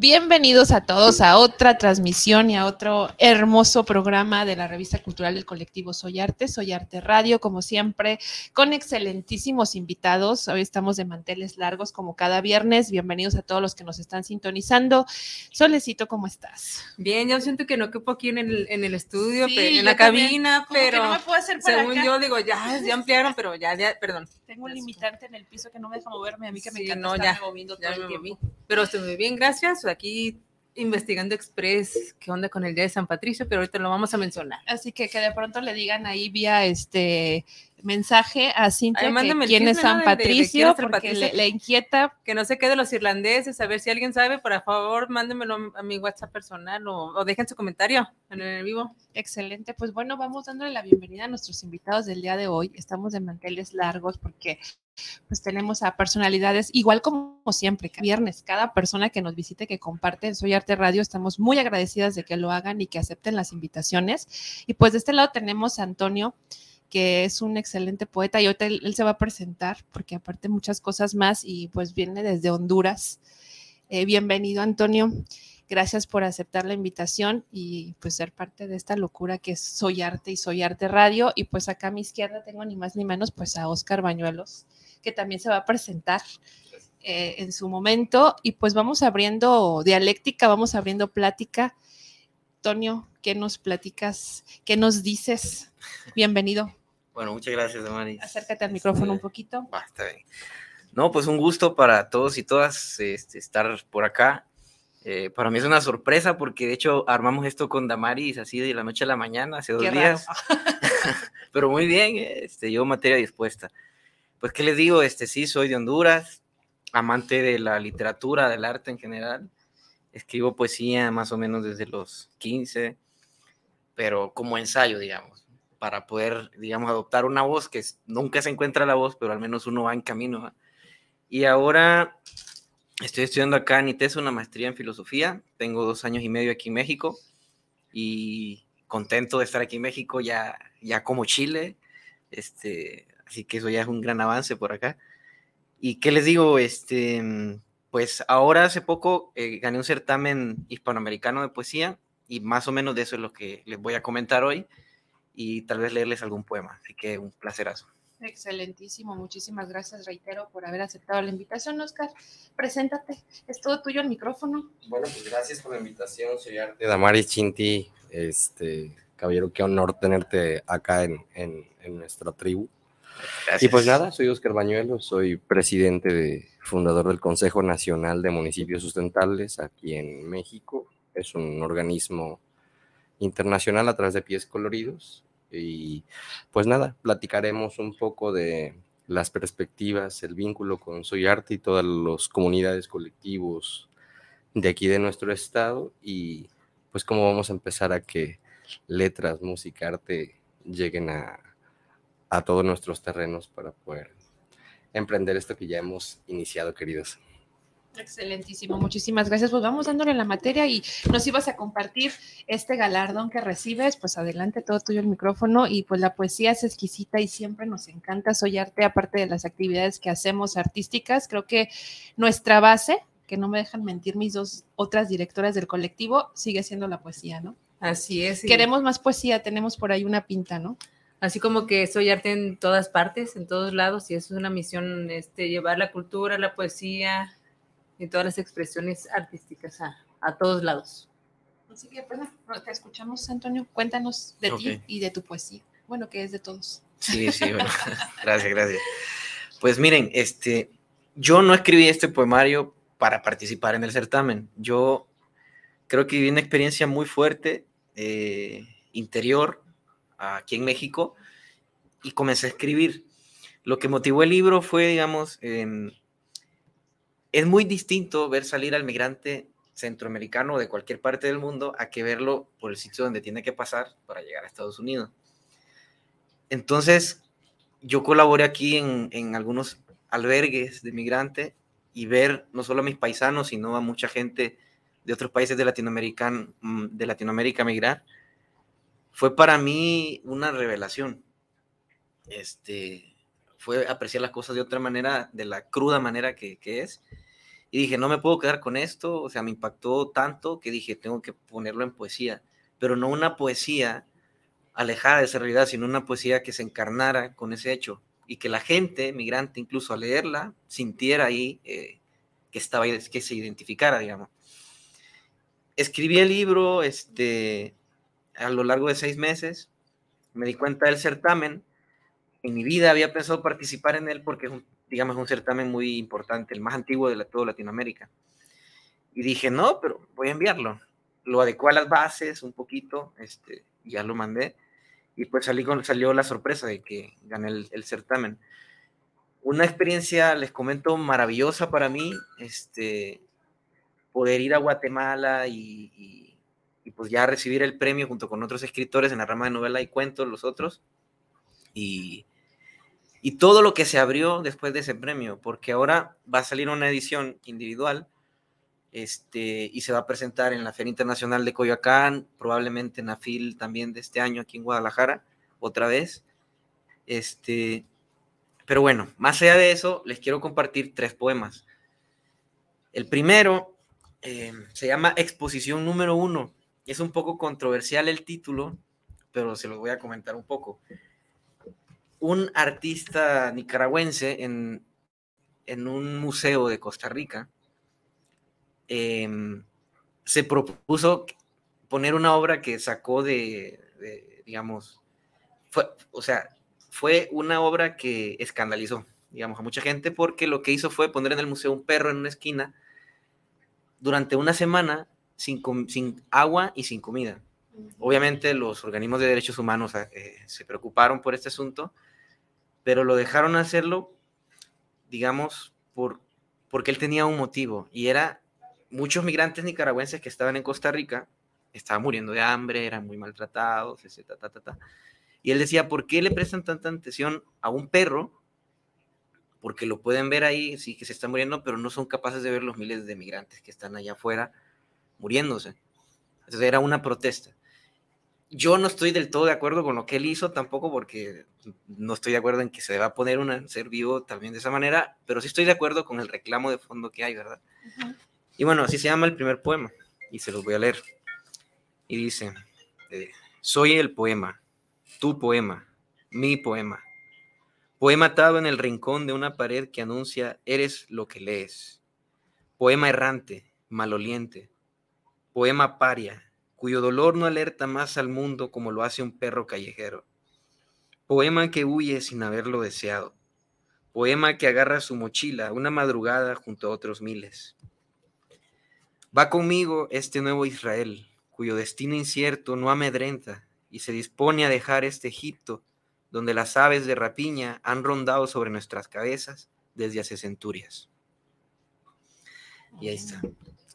Bienvenidos a todos a otra transmisión y a otro hermoso programa de la revista cultural del colectivo Soy Arte, Soy Arte Radio, como siempre, con excelentísimos invitados. Hoy estamos de manteles largos como cada viernes. Bienvenidos a todos los que nos están sintonizando. Solecito, ¿cómo estás? Bien, yo siento que no quepo aquí en el, en el estudio, en la cabina, pero no me puedo hacer para según yo digo, ya, ya ampliaron, pero ya, ya, perdón. Tengo un limitante en el piso que no me deja moverme, a mí que me Sí, encanta no, estar ya, moviendo ya todo me el tiempo. Pero estoy muy bien, gracias. Aquí investigando Express, qué onda con el día de San Patricio, pero ahorita lo vamos a mencionar. Así que que de pronto le digan ahí vía este mensaje a Cintia Ay, que quién es San de- de- de Patricio, San porque le, inquieta. Que no se quede los irlandeses, a ver si alguien sabe, por favor, mándemelo a mi WhatsApp personal o, o dejen su comentario en el vivo. Excelente, pues bueno, vamos dándole la bienvenida a nuestros invitados del día de hoy. Estamos de manteles largos porque pues tenemos a personalidades igual como siempre, cada viernes, cada persona que nos visite, que comparte en Soy Arte Radio, estamos muy agradecidas de que lo hagan y que acepten las invitaciones. Y pues de este lado tenemos a Antonio, que es un excelente poeta y ahorita él, se va a presentar porque aparte muchas cosas más y pues viene desde Honduras. Eh, bienvenido, Antonio. Gracias por aceptar la invitación y pues ser parte de esta locura que es Soy Arte y Soy Arte Radio. Y pues acá a mi izquierda tengo ni más ni menos pues a Oscar Bañuelos, que también se va a presentar eh, en su momento. Y pues vamos abriendo dialéctica, vamos abriendo plática. Tonio, ¿qué nos platicas? ¿Qué nos dices? Bienvenido. Bueno, muchas gracias, Damaris. Acércate al micrófono un Este, poquito. va, está bien. No, pues un gusto para todos y todas este, estar por acá. Eh, para mí es una sorpresa porque de hecho armamos esto con Damaris así de la noche a la mañana, hace dos Qué días. Pero muy bien, este, yo materia dispuesta. Pues, ¿qué les digo? Este, sí, soy de Honduras, amante de la literatura, del arte en general. Escribo poesía más o menos desde los 15, pero como ensayo, digamos, para poder, digamos, adoptar una voz que nunca se encuentra la voz, pero al menos uno va en camino. Y ahora estoy estudiando acá en ITES una maestría en filosofía. Tengo dos años y medio aquí en México y contento de estar aquí en México ya, ya como Chile. Este, así que eso ya es un gran avance por acá. ¿Y qué les digo? Este, pues ahora hace poco eh, gané un certamen hispanoamericano de poesía y más o menos de eso es lo que les voy a comentar hoy y tal vez leerles algún poema. Así que un placerazo. Excelentísimo, muchísimas gracias, reitero, por haber aceptado la invitación, Oscar. Preséntate, es todo tuyo el micrófono. Bueno, pues gracias por la invitación, soy Arte Damaris Chinti. Este, caballero, qué honor tenerte acá en, en- en nuestra tribu. Y pues nada, soy Oscar Bañuelos, soy presidente de fundador del Consejo Nacional de Municipios Sustentables aquí en México. Es un organismo internacional a través de pies coloridos. Y pues nada, platicaremos un poco de las perspectivas, el vínculo con Soy Arte y todas las comunidades, colectivos de aquí de nuestro estado y pues cómo vamos a empezar a que letras, música, arte lleguen a, a todos nuestros terrenos para poder emprender esto que ya hemos iniciado, queridos. Excelentísimo, muchísimas gracias. Pues vamos dándole la materia y nos ibas a compartir este galardón que recibes. Pues adelante, todo tuyo el micrófono. Y pues la poesía es exquisita y siempre nos encanta. Soy arte, aparte de las actividades que hacemos artísticas. Creo que nuestra base, que no me dejan mentir mis dos otras directoras del colectivo, sigue siendo la poesía, ¿no? Así es. y- Queremos más poesía, tenemos por ahí una pinta, ¿no? así como que soy arte en todas partes, en todos lados, y eso es una misión, este, llevar la cultura, la poesía y todas las expresiones artísticas a, a todos lados. Así que, perdón, te escuchamos, Antonio. Cuéntanos de ti Ok. y de tu poesía. Bueno, que es de todos. Sí, sí, bueno, gracias, gracias. Pues miren, este, yo no escribí este poemario para participar en el certamen. Yo creo que viví una experiencia muy fuerte, eh, interior, aquí en México, y comencé a escribir. Lo que motivó el libro fue, digamos, em, es muy distinto ver salir al migrante centroamericano de cualquier parte del mundo a que verlo por el sitio donde tiene que pasar para llegar a Estados Unidos. Entonces, yo colaboré aquí en, en algunos albergues de migrantes y ver no solo a mis paisanos, sino a mucha gente de otros países de Latinoamérica, mm, de Latinoamérica migrar, fue para mí una revelación. Este, fue apreciar las cosas de otra manera, de la cruda manera que, es. Y dije, no me puedo quedar con esto, o sea, me impactó tanto que dije, tengo que ponerlo en poesía, pero no una poesía alejada de esa realidad, sino una poesía que se encarnara con ese hecho y que la gente migrante, incluso al leerla, sintiera ahí eh, que estaba ahí, que se identificara, digamos. Escribí el libro este, a lo largo de seis meses, me di cuenta del certamen, en mi vida había pensado participar en él porque es un, digamos, un certamen muy importante, el más antiguo de la, toda Latinoamérica. Y dije, no, pero voy a enviarlo. Lo adecué a las bases un poquito, este, ya lo mandé y pues salí con, salió la sorpresa de que gané el, el, certamen. Una experiencia, les comento, maravillosa para mí, este, poder ir a Guatemala y, y, y, pues ya recibir el premio junto con otros escritores en la rama de novela y cuentos, los otros, y, todo lo que se abrió después de ese premio, porque ahora va a salir una edición individual este, y se va a presentar en la Feria Internacional de Coyoacán, probablemente en AFIL también de este año aquí en Guadalajara, otra vez. Este, pero bueno, más allá de eso, les quiero compartir tres poemas. El primero eh, se llama Exposición número uno. Es un poco controversial el título, pero se los voy a comentar un poco. Un artista nicaragüense en, en un museo de Costa Rica eh, se propuso poner una obra que sacó de, de, digamos, fue, o sea, fue una obra que escandalizó, digamos, a mucha gente porque lo que hizo fue poner en el museo un perro en una esquina durante una semana sin, sin agua y sin comida. Obviamente los organismos de derechos humanos eh, se preocuparon por este asunto, pero lo dejaron hacerlo, digamos, por, porque él tenía un motivo y era muchos migrantes nicaragüenses que estaban en Costa Rica estaban muriendo de hambre, eran muy maltratados, etc. Ta. Y él decía, ¿por qué le prestan tanta atención a un perro? Porque lo pueden ver ahí, sí que se está muriendo, pero no son capaces de ver los miles de migrantes que están allá afuera muriéndose. Entonces era una protesta. Yo no estoy del todo de acuerdo con lo que él hizo tampoco porque no estoy de acuerdo en que se deba poner un ser vivo también de esa manera, pero sí estoy de acuerdo con el reclamo de fondo que hay, ¿verdad? Uh -huh. Y bueno, así se llama el primer poema y se los voy a leer. Y dice, eh, soy el poema, tu poema, mi poema. Poema atado en el rincón de una pared que anuncia eres lo que lees. Poema errante, maloliente. Poema paria, cuyo dolor no alerta más al mundo como lo hace un perro callejero. Poema que huye sin haberlo deseado. Poema que agarra su mochila una madrugada junto a otros miles. Va conmigo este nuevo Israel, cuyo destino incierto no amedrenta y se dispone a dejar este Egipto, donde las aves de rapiña han rondado sobre nuestras cabezas desde hace centurias. Y ahí está.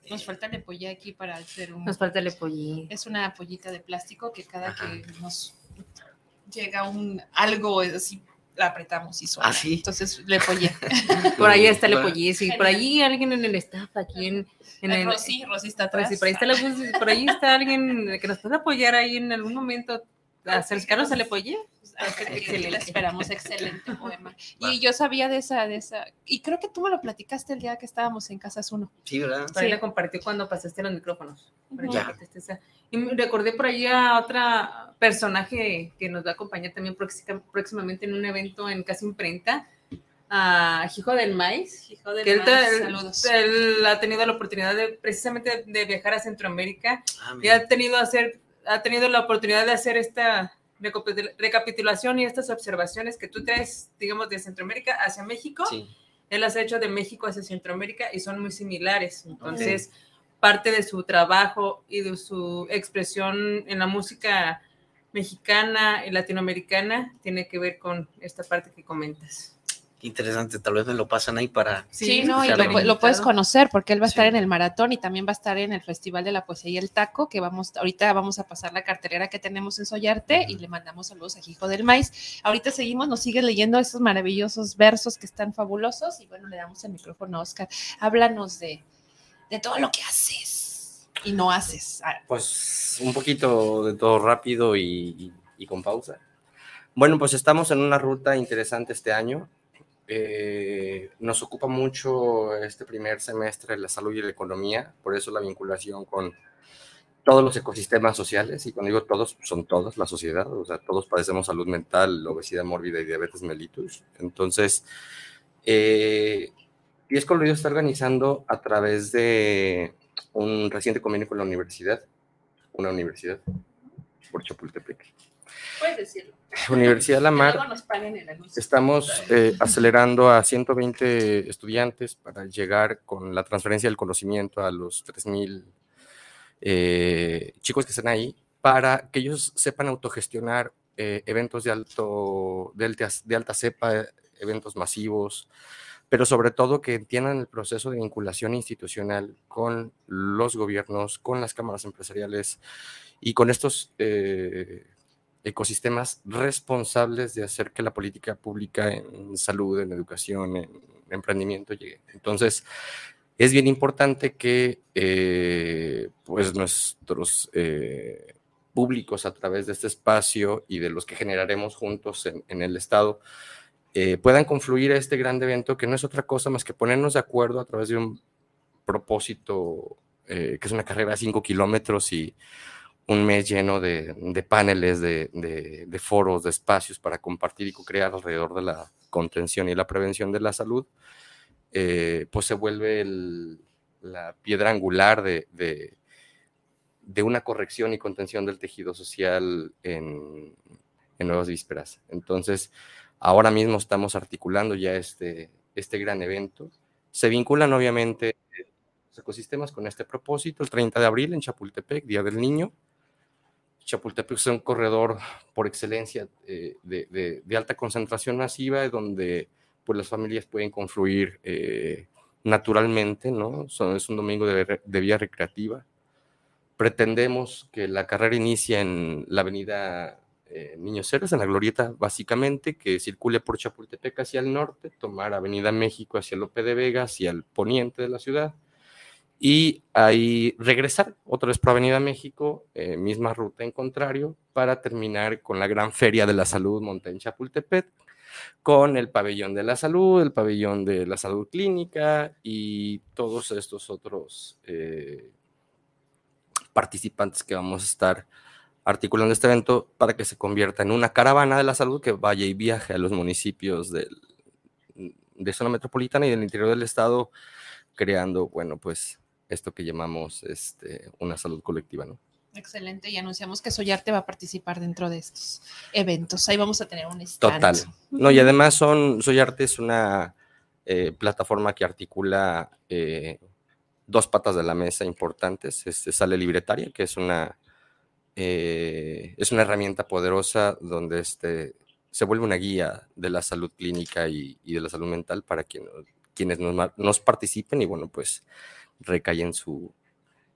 Nos falta el pollí aquí para hacer un. Nos falta el pollí. Es una pollita de plástico que cada Ajá. que nos llega un algo así la apretamos y suena. ¿Ah, sí? Entonces le pollé. por ahí está el pollí, sí. Por allí alguien en el staff, aquí en, en el. Rosy, Rosy está atrás. Sí, por, ahí está la, por ahí está alguien que nos puede apoyar ahí en algún momento. Acercarnos al pollé. excelente. esperamos, excelente poema. Y yo sabía de esa, de esa, y creo que tú me lo platicaste el día que estábamos en Casas Uno. Sí, ¿verdad? Ahí la compartió cuando pasaste los micrófonos. Y recordé por ahí a otra personaje que nos va a acompañar también próximamente en un evento en Casa Imprenta, a Hijo del Maíz. Hijo del que Maíz, él, saludos. él ha tenido la oportunidad de precisamente de viajar a Centroamérica Ah, y ha tenido, hacer, ha tenido la oportunidad de hacer esta recapitulación y estas observaciones que tú traes, digamos, de Centroamérica hacia México. Sí. Él las ha hecho de México hacia Centroamérica y son muy similares. Entonces, parte de su trabajo y de su expresión en la música mexicana y latinoamericana tiene que ver con esta parte que comentas. Qué interesante, tal vez me lo pasan ahí para. Sí, no, y lo, lo puedes conocer porque él va a estar Sí. en el maratón y también va a estar en el Festival de la Poesía y el Taco, que vamos, ahorita vamos a pasar la cartelera que tenemos en Sollarte y le mandamos saludos a Hijo del Maíz. Ahorita seguimos, nos sigue leyendo esos maravillosos versos que están fabulosos y bueno, le damos el micrófono a Oscar. Háblanos de, de todo lo que haces y no haces. Ah, Pues un poquito de todo rápido y, y- y con pausa. Bueno, pues estamos en una ruta interesante este año. Eh, nos ocupa mucho este primer semestre la salud y la economía, por eso la vinculación con todos los ecosistemas sociales, y cuando digo todos, son todos, la sociedad, o sea, todos padecemos salud mental, obesidad mórbida y diabetes mellitus. Entonces, eh, Pies Colorido está organizando a través de un reciente convenio con la universidad, una universidad por Chapultepec. Puedes decirlo. Universidad La Mar, estamos eh, acelerando a 120 estudiantes para llegar con la transferencia del conocimiento a los 3.000 eh, chicos que están ahí, para que ellos sepan autogestionar eh, eventos de, alto, de, alta, de alta cepa, eventos masivos, pero sobre todo que entiendan el proceso de vinculación institucional con los gobiernos, con las cámaras empresariales y con estos eh, ecosistemas responsables de hacer que la política pública en salud, en educación, en emprendimiento llegue. Entonces, es bien importante que eh, pues nuestros eh, públicos a través de este espacio y de los que generaremos juntos en, el Estado eh, puedan confluir a este gran evento que no es otra cosa más que ponernos de acuerdo a través de un propósito que es una carrera de cinco kilómetros y un mes lleno de, paneles, de, foros, de espacios para compartir y co-crear alrededor de la contención y la prevención de la salud, eh, pues se vuelve el, la piedra angular de, una corrección y contención del tejido social en, en Nuevas Vísperas. Entonces, ahora mismo estamos articulando ya este, este gran evento. Se vinculan obviamente los ecosistemas con este propósito, el 30 de abril en Chapultepec, Día del Niño. Chapultepec es un corredor por excelencia eh, de, de, de, alta concentración masiva, donde pues, las familias pueden confluir eh, naturalmente, ¿no? Son, es un domingo de, de, vía recreativa. Pretendemos que la carrera inicie en la avenida eh, Niños Héroes, en la glorieta básicamente, que circule por Chapultepec hacia el norte, tomar Avenida México hacia Lope de Vega, hacia el poniente de la ciudad, y ahí regresar otra vez por Avenida México, eh, misma ruta en contrario, para terminar con la gran feria de la salud monta en Chapultepec, con el pabellón de la salud, el pabellón de la salud clínica y todos estos otros eh, participantes que vamos a estar articulando este evento para que se convierta en una caravana de la salud que vaya y viaje a los municipios del, de zona metropolitana y del interior del estado, creando, bueno, pues esto que llamamos este, una salud colectiva, ¿no? Excelente, y anunciamos que Soyarte va a participar dentro de estos eventos. Ahí vamos a tener un stand. Total. No, y además son, Soyarte es una eh, plataforma que articula eh, dos patas de la mesa importantes. Este, sale Libretaria, que es una, eh, es una herramienta poderosa donde este, se vuelve una guía de la salud clínica y, y de la salud mental para quien, quienes nos, nos participen y bueno, pues recae en su,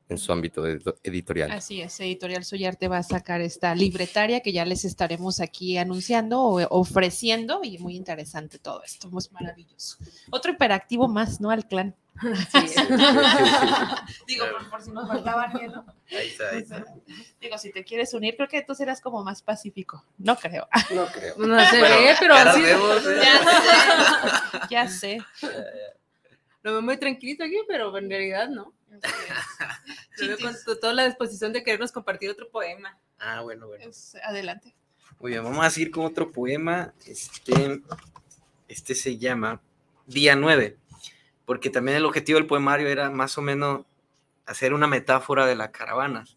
en su ámbito editorial. Así es, Editorial Soyarte va a sacar esta libretaria que ya les estaremos aquí anunciando o ofreciendo y muy interesante todo esto, es maravilloso. Otro hiperactivo más, ¿no? Al clan. Digo, por, si nos faltaba ¿no? Ahí está, ahí está. Digo, si te quieres unir, creo que tú serás como más pacífico. No creo. No creo. No se ve, pero así. Ya sé. Ya sé. Lo veo muy tranquilito aquí, pero en realidad no. Lo veo con toda la disposición de querernos compartir otro poema. Ah, bueno, bueno. adelante. Muy bien, vamos a seguir con otro poema. Este, este se llama Día 9 porque también el objetivo del poemario era más o menos hacer una metáfora de las caravanas.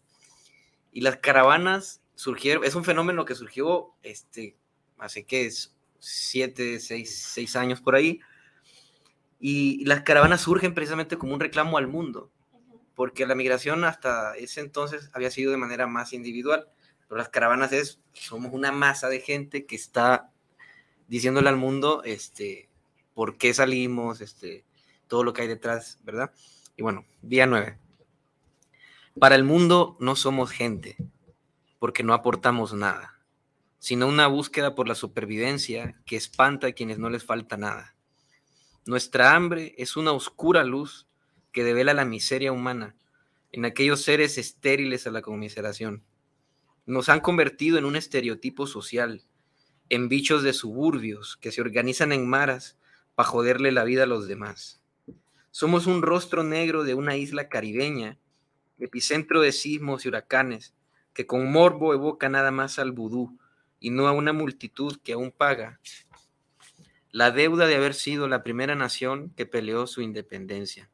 Y las caravanas surgieron, es un fenómeno que surgió este, hace que es siete, seis, seis años por ahí. Y las caravanas surgen precisamente como un reclamo al mundo, porque la migración hasta ese entonces había sido de manera más individual, pero las caravanas es, somos una masa de gente que está diciéndole al mundo, este, por qué salimos, este, todo lo que hay detrás, ¿verdad? Y bueno, día 9. Para el mundo no somos gente, porque no aportamos nada, sino una búsqueda por la supervivencia que espanta a quienes no les falta nada. Nuestra hambre es una oscura luz que devela la miseria humana en aquellos seres estériles a la conmiseración. Nos han convertido en un estereotipo social, en bichos de suburbios que se organizan en maras para joderle la vida a los demás. Somos un rostro negro de una isla caribeña, epicentro de sismos y huracanes, que con morbo evoca nada más al vudú y no a una multitud que aún paga la deuda de haber sido la primera nación que peleó su independencia.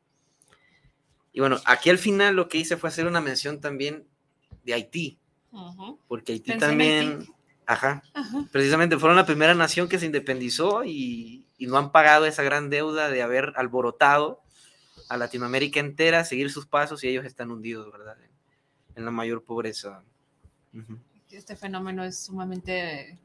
Y bueno, aquí al final lo que hice fue hacer una mención también de Haití, porque Haití también, Ajá, precisamente fueron la primera nación que se independizó y, y no han pagado esa gran deuda de haber alborotado a Latinoamérica entera seguir sus pasos y ellos están hundidos, ¿verdad? En, la mayor pobreza. Este fenómeno es sumamente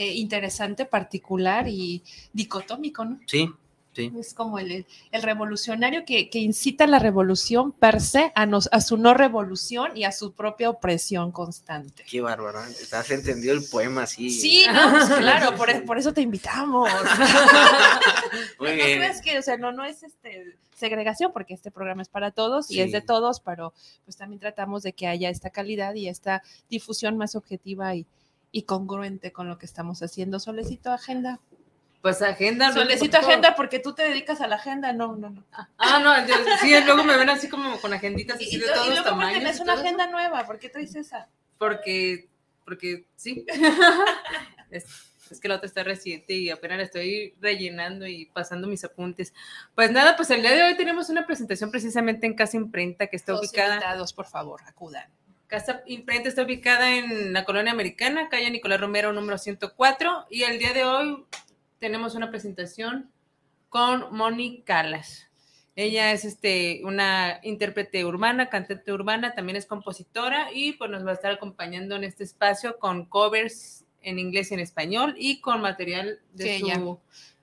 eh, interesante, particular y dicotómico, ¿no? Sí, es como el, revolucionario que, incita a la revolución per se, a, a su no revolución y a su propia opresión constante. Qué bárbaro, has entendido el poema así. Sí, no, pues claro, por, eso te invitamos. Muy bien. Es que, o sea, no, no es este segregación, porque este programa es para todos y es de todos, pero pues también tratamos de que haya esta calidad y esta difusión más objetiva y, y congruente con lo que estamos haciendo. Solecito Agenda. Pues agenda. Solicito agenda porque tú te dedicas a la agenda, no, no, no. Ah, no, sí, luego me ven así como con agenditas así de todos y luego tamaños. Es una agenda nueva, ¿por qué traes esa? Porque, porque sí. es, que la otra está reciente y apenas la estoy rellenando y pasando mis apuntes. Pues nada, pues el día de hoy tenemos una presentación precisamente en Casa Imprenta que está ubicada. Invitados, por favor, acudan. Casa Imprenta está ubicada en la colonia americana, calle Nicolás Romero, número 104. Y el día de hoy tenemos una presentación con Moni Calas. Ella es este, una intérprete urbana, cantante urbana, también es compositora y pues nos va a estar acompañando en este espacio con covers en inglés y en español y con material de que su... Ella,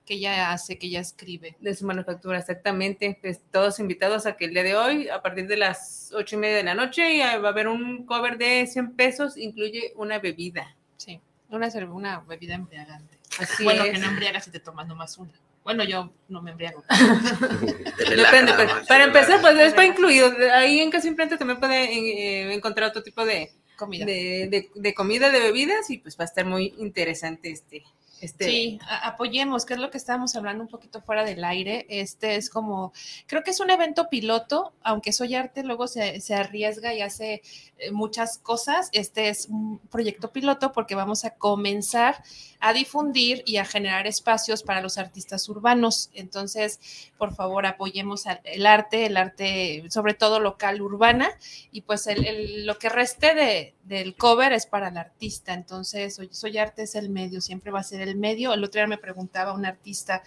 que ella hace, que ella escribe. De su manufactura, exactamente. Pues, todos invitados a que el día de hoy, a partir de las ocho y media de la noche, va a haber un cover de 100 pesos, incluye una bebida. Sí, una, una bebida embriagante bueno, que no embriagas si te tomas nomás una. Bueno, yo no me embriago. Depende, para empezar, pues es para incluido. Ahí en Casa Imprenta también puede eh, encontrar otro tipo de comida. De, de, comida, de bebidas, y pues va a estar muy interesante este, este, sí, apoyemos, que es lo que estábamos hablando un poquito fuera del aire. Este es como, creo que es un evento piloto, aunque Soy Arte luego se, se arriesga y hace eh, muchas cosas. Este es un proyecto piloto porque vamos a comenzar a difundir y a generar espacios para los artistas urbanos. Entonces, por favor, apoyemos el arte, el arte sobre todo local, urbana, y pues lo que reste de, del cover es para el artista. Entonces, soy arte es el medio, siempre va a ser el medio. El otro día me preguntaba un artista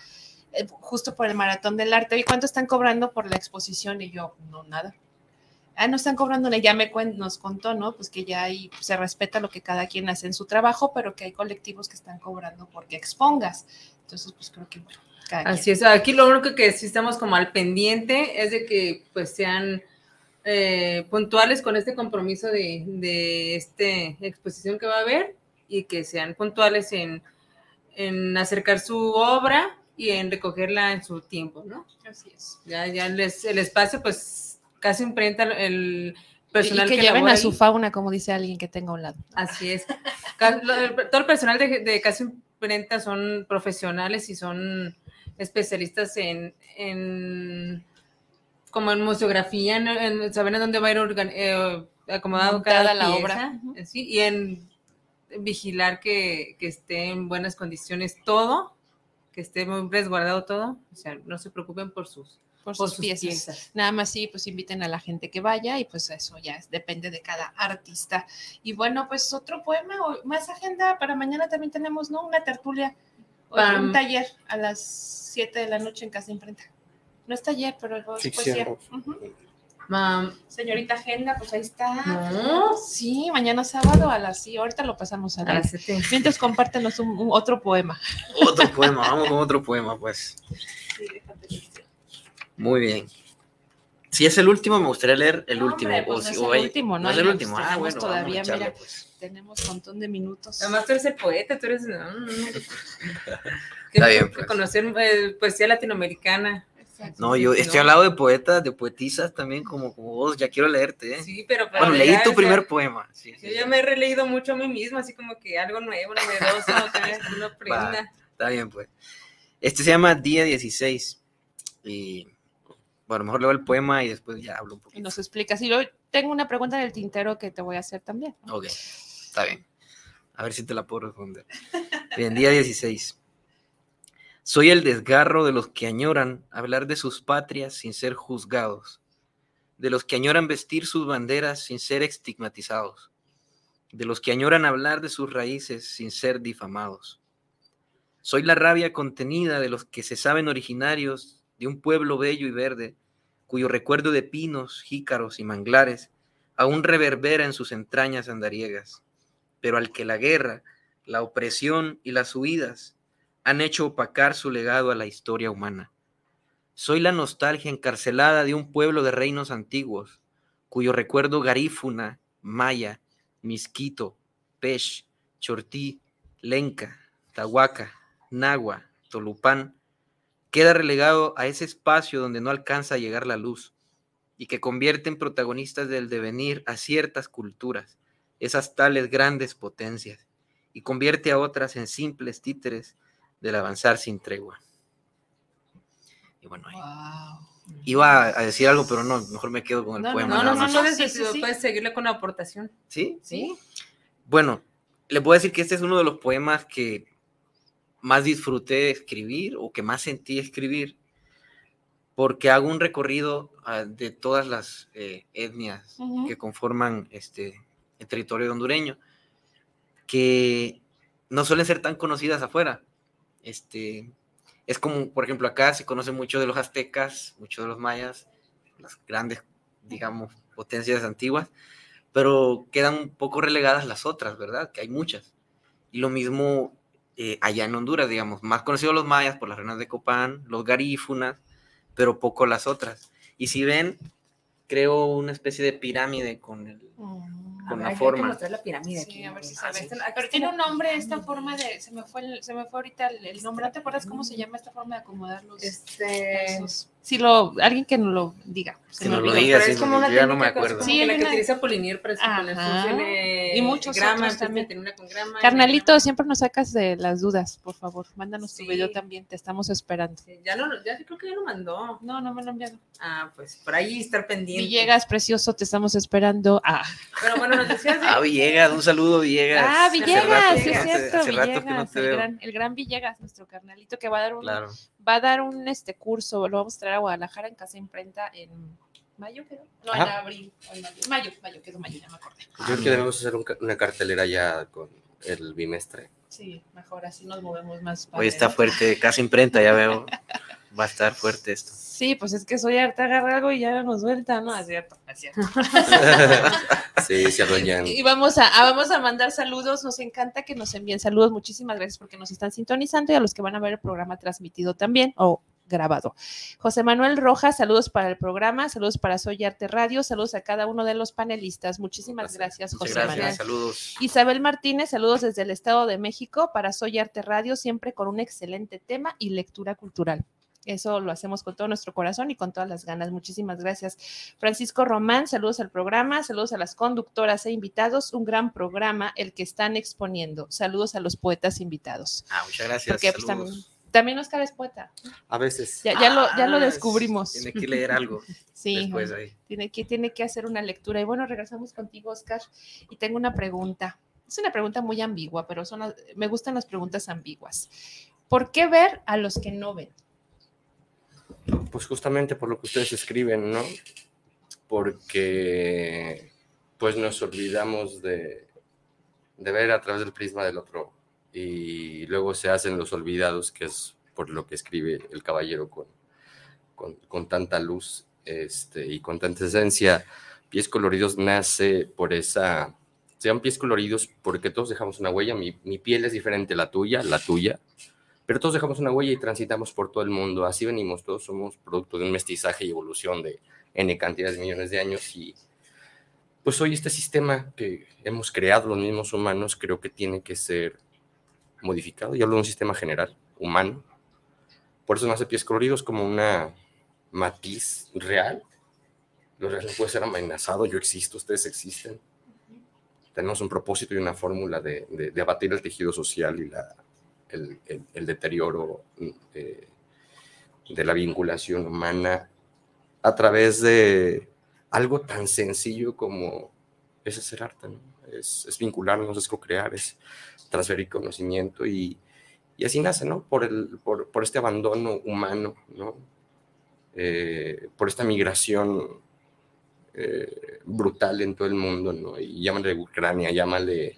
eh, justo por el maratón del arte, ¿y cuánto están cobrando por la exposición? Y yo, no, nada. Ah, no están cobrando, ya me nos contó, ¿no? Pues que ya hay, se respeta lo que cada quien hace en su trabajo, pero que hay colectivos que están cobrando porque expongas. Entonces, pues creo que bueno. Así es, aquí lo único que sí estamos como al pendiente es de que pues sean eh, puntuales con este compromiso de, de esta exposición que va a haber y que sean puntuales en, en acercar su obra y en recogerla en su tiempo, ¿no? Así es. Ya, ya les- el espacio, pues casi imprenta el personal y que, que lleven a su fauna, como dice alguien que tenga a un lado. Así es. El- Todo el personal de, de Casa Imprenta son profesionales y son especialistas en, en como en museografía, en, en saber en dónde va a ir organ- eh, acomodado Montada cada la pieza, obra. eh, sí, y en vigilar que, que esté en buenas condiciones todo, que esté muy resguardado todo. O sea, no se preocupen por sus, Por por sus, sus piezas. piezas. Nada más sí, pues inviten a la gente que vaya y pues eso ya es- depende de cada artista. Y bueno, pues otro poema o más agenda para mañana también tenemos, ¿no? Una tertulia, o un taller a las 7 de la noche en Casa Imprenta. No es taller, pero es poesía. Ficción. Mam, Señorita Agenda, pues ahí está. No. Sí, mañana sábado a las sí, ahorita lo pasamos a a la las siete. Mientras compártenos un, un otro poema. Otro poema, vamos con otro poema, pues. Muy bien. Si es el último, me gustaría leer el No, último. hombre, pues o no si- es o el último, ¿no? es el último. Ah, tenemos bueno, todavía, echarle, mira. pues. Tenemos un montón de minutos. Además, tú eres el poeta, tú eres. Está bien, que pues. conocer eh, poesía latinoamericana. Exacto. No, yo sí, estoy no. al lado de poetas, de poetisas también, como, como vos. Ya quiero leerte, ¿eh? Sí, pero. bueno, pero leí tu o sea, primer poema. Sí, sí, Yo sí. ya me he releído mucho a mí misma, así como que algo nuevo, novedoso, uno aprenda. Está bien, pues. Este se llama Día 16. Y bueno, mejor leo el poema y después ya hablo un Y poquito. nos explicas. Y yo tengo una pregunta del tintero que te voy a hacer también. ¿no? Ok, está bien. A ver si te la puedo responder. Bien, día 16. Soy el desgarro de los que añoran hablar de sus patrias sin ser juzgados, de los que añoran vestir sus banderas sin ser estigmatizados, de los que añoran hablar de sus raíces sin ser difamados. Soy la rabia contenida de los que se saben originarios de un pueblo bello y verde, cuyo recuerdo de pinos, jícaros y manglares aún reverbera en sus entrañas andariegas, pero al que la guerra, la opresión y las huidas han hecho opacar su legado a la historia humana. Soy la nostalgia encarcelada de un pueblo de reinos antiguos, cuyo recuerdo garífuna, maya, misquito, pech, chortí, lenca, tahuaca, nagua, tolupán, queda relegado a ese espacio donde no alcanza a llegar la luz y que convierte en protagonistas del devenir a ciertas culturas, esas tales grandes potencias, y convierte a otras en simples títeres del avanzar sin tregua. Y bueno. Wow. iba a decir algo, pero no, mejor me quedo con el No, poema. No, no, no, no, Sí, sí, sí. puedes seguirle con la aportación. ¿Sí? ¿Sí? Bueno, le puedo decir que este es uno de los poemas que más disfruté de escribir o que más sentí escribir, porque hago un recorrido ah, de todas las eh, etnias que conforman este, el territorio hondureño, que no suelen ser tan conocidas afuera. Este, es como, por ejemplo, acá se conoce mucho de los aztecas, mucho de los mayas, las grandes, digamos, potencias antiguas, pero quedan un poco relegadas las otras, ¿verdad? Que hay muchas. Y lo mismo eh, allá en Honduras, digamos, más conocidos los mayas por las reinas de Copán, los garífunas, pero poco las otras. Y si ven, creo una especie de pirámide con el, Mm. Con A la ver, hay que forma. mostrar la pirámide Sí, aquí. a ver si Ah, se ve. Pero está tiene un nombre esta forma de, se me fue, el- se me fue ahorita el, el nombre, ¿no te acuerdas cómo se llama esta forma de acomodar los Este. esos? Si lo, alguien que nos lo diga. Que nos lo diga, sí, es como porque una yo ya no me acuerdo. Sí, que la que una- utiliza Polinier para poner Ajá. funcione Y muchos grama, otros entonces también. tiene una con grama y una Carnalito, grama. siempre nos sacas de las dudas, por favor. Mándanos tu video también, te estamos esperando. Sí, Ya, no, ya creo que ya lo mandó. No, no me lo han enviado. Ah, pues por ahí estar pendiente. Villegas, precioso, te estamos esperando. Ah, Pero bueno, nos decías de. Ah, Villegas, un saludo, Villegas. ah Hace Villegas, rato sí que es cierto, hace rato Villegas, que no te el, veo. gran, el gran Villegas, nuestro carnalito que va a dar un, Claro. Va a dar un este curso, lo vamos a traer a Guadalajara en Casa Imprenta en mayo, quedó. No, en Ajá. abril, o en mayo, mayo, mayo, quedó mayo, ya me acordé. Yo creo que debemos hacer un una cartelera ya con el bimestre. Sí, mejor así nos movemos más. Hoy está fuerte, casi imprenta, ya veo. Va a estar fuerte esto. Sí, pues es que soy harta, agarra algo y ya nos suelta, ¿no? Es cierto, es cierto. sí, se adueñan. Y vamos a, a- vamos a mandar saludos. Nos encanta que nos envíen saludos. Muchísimas gracias porque nos están sintonizando y a los que van a ver el programa transmitido también o grabado. José Manuel Rojas, saludos para el programa, saludos para Soy Arte Radio, saludos a cada uno de los panelistas. Muchísimas gracias, José gracias, Manuel. saludos. Isabel Martínez, saludos desde el Estado de México para Soy Arte Radio, siempre con un excelente tema y lectura cultural. Eso lo hacemos con todo nuestro corazón y con todas las ganas. Muchísimas gracias. Francisco Román, saludos al programa, saludos a las conductoras e invitados. Un gran programa el que están exponiendo. Saludos a los poetas invitados. Ah, muchas gracias. Porque pues, también, también Oscar es poeta. A veces. Ya, ya lo, ya lo Ah, descubrimos. Tiene que leer algo Sí, después ahí. tiene que, tiene que hacer una lectura. Y bueno, regresamos contigo, Oscar, y tengo una pregunta. Es una pregunta muy ambigua, pero son las- me gustan las preguntas ambiguas. ¿Por qué ver a los que no ven? Pues justamente por lo que ustedes escriben, ¿no? Porque pues nos olvidamos de, ver a través del prisma del otro y luego se hacen los olvidados, que es por lo que escribe el caballero con, con, tanta luz este, y con tanta esencia. Pies coloridos nace por esa... Se llaman pies coloridos porque todos dejamos una huella. Mi piel es diferente a la tuya, la tuya, pero todos dejamos una huella y transitamos por todo el mundo. Así venimos, todos somos producto de un mestizaje y evolución de N cantidades de millones de años. Y pues hoy este sistema que hemos creado los mismos humanos creo que tiene que ser modificado. Yo hablo de un sistema general, humano. Por eso nace pies coloridos como una matiz real. Lo real no puede ser amenazado, yo existo, ustedes existen. Tenemos un propósito y una fórmula de, de- de abatir el tejido social y la, el, deterioro eh, de la vinculación humana a través de algo tan sencillo como es hacer arte, es, vincularnos, es co-crear, es transferir conocimiento y, así nace, ¿no? Por, el, por, este abandono humano, ¿no? Eh, por esta migración eh, brutal en todo el mundo. Y llámale Ucrania, llámale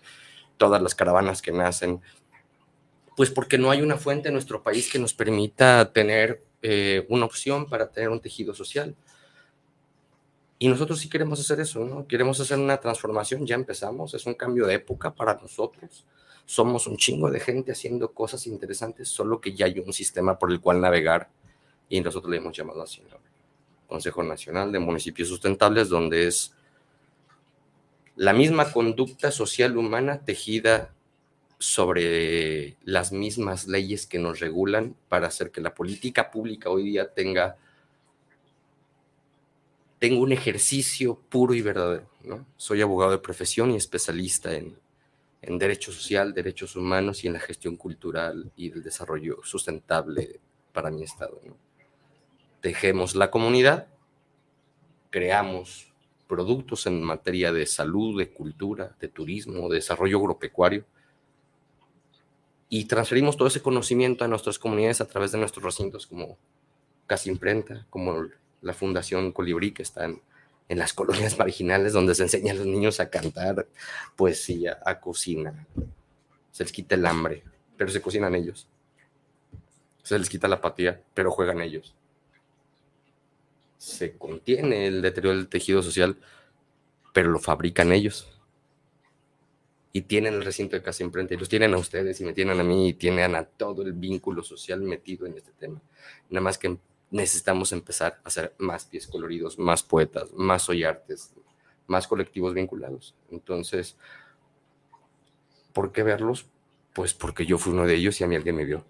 todas las caravanas que nacen, pues porque no hay una fuente en nuestro país que nos permita tener eh, una opción para tener un tejido social. Y nosotros sí queremos hacer eso, ¿no? Queremos hacer una transformación, ya empezamos, es un cambio de época para nosotros. Somos un chingo de gente haciendo cosas interesantes, solo que ya hay un sistema por el cual navegar y nosotros le hemos llamado así, ¿no? Consejo Nacional de Municipios Sustentables, donde es la misma conducta social humana tejida sobre las mismas leyes que nos regulan para hacer que la política pública hoy día tenga, tenga un ejercicio puro y verdadero. ¿no? Soy abogado de profesión y especialista en, en derecho social, derechos humanos y en la gestión cultural y del desarrollo sustentable para mi estado. ¿no? Tejemos la comunidad, creamos productos en materia de salud, de cultura, de turismo, de desarrollo agropecuario y transferimos todo ese conocimiento a nuestras comunidades a través de nuestros recintos como Casa Imprenta, como la Fundación Colibrí, que están en las colonias marginales donde se enseña a los niños a cantar poesía, a cocina. Se les quita el hambre, pero se cocinan ellos. Se les quita la apatía, pero juegan ellos. Se contiene el deterioro del tejido social, pero lo fabrican ellos y tienen el recinto de casa imprenta y los tienen a ustedes y me tienen a mí y tienen a todo el vínculo social metido en este tema. Nada más que necesitamos empezar a hacer más pies coloridos, más poetas, más artes, más colectivos vinculados. Entonces, ¿por qué verlos? Pues porque yo fui uno de ellos y a mí alguien me vio.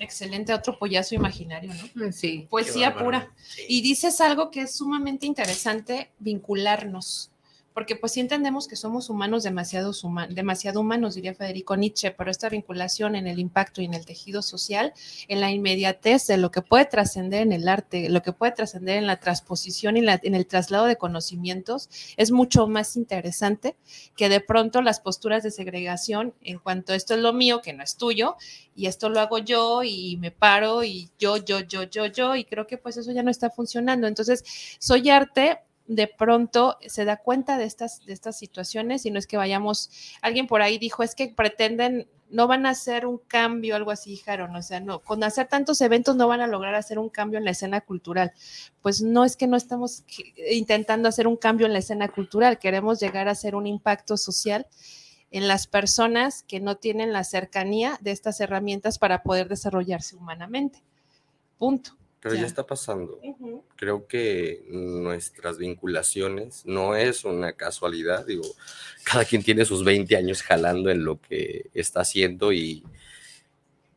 Excelente, otro pollazo imaginario, ¿no? Sí. Poesía pura. Y dices algo que es sumamente interesante, vincularnos. Porque pues sí entendemos que somos humanos demasiados huma- demasiado humanos, diría Federico Nietzsche, pero esta vinculación en el impacto y en el tejido social, en la inmediatez de lo que puede trascender en el arte, lo que puede trascender en la transposición y en el traslado de conocimientos, es mucho más interesante que de pronto las posturas de segregación en cuanto esto es lo mío, que no es tuyo, y esto lo hago yo y me paro y yo, yo, yo, yo, yo, y creo que pues eso ya no está funcionando. Entonces, soy arte de pronto se da cuenta de estas, de estas situaciones y no es que vayamos, alguien por ahí dijo, es que pretenden, no van a hacer un cambio, algo así dijeron, o sea, no, con hacer tantos eventos no van a lograr hacer un cambio en la escena cultural. Pues no es que no estamos intentando hacer un cambio en la escena cultural, queremos llegar a hacer un impacto social en las personas que no tienen la cercanía de estas herramientas para poder desarrollarse humanamente. punto. Pero ya, Ya. está pasando. Creo que nuestras vinculaciones no es una casualidad. Digo, cada quien tiene sus 20 años jalando en lo que está haciendo y,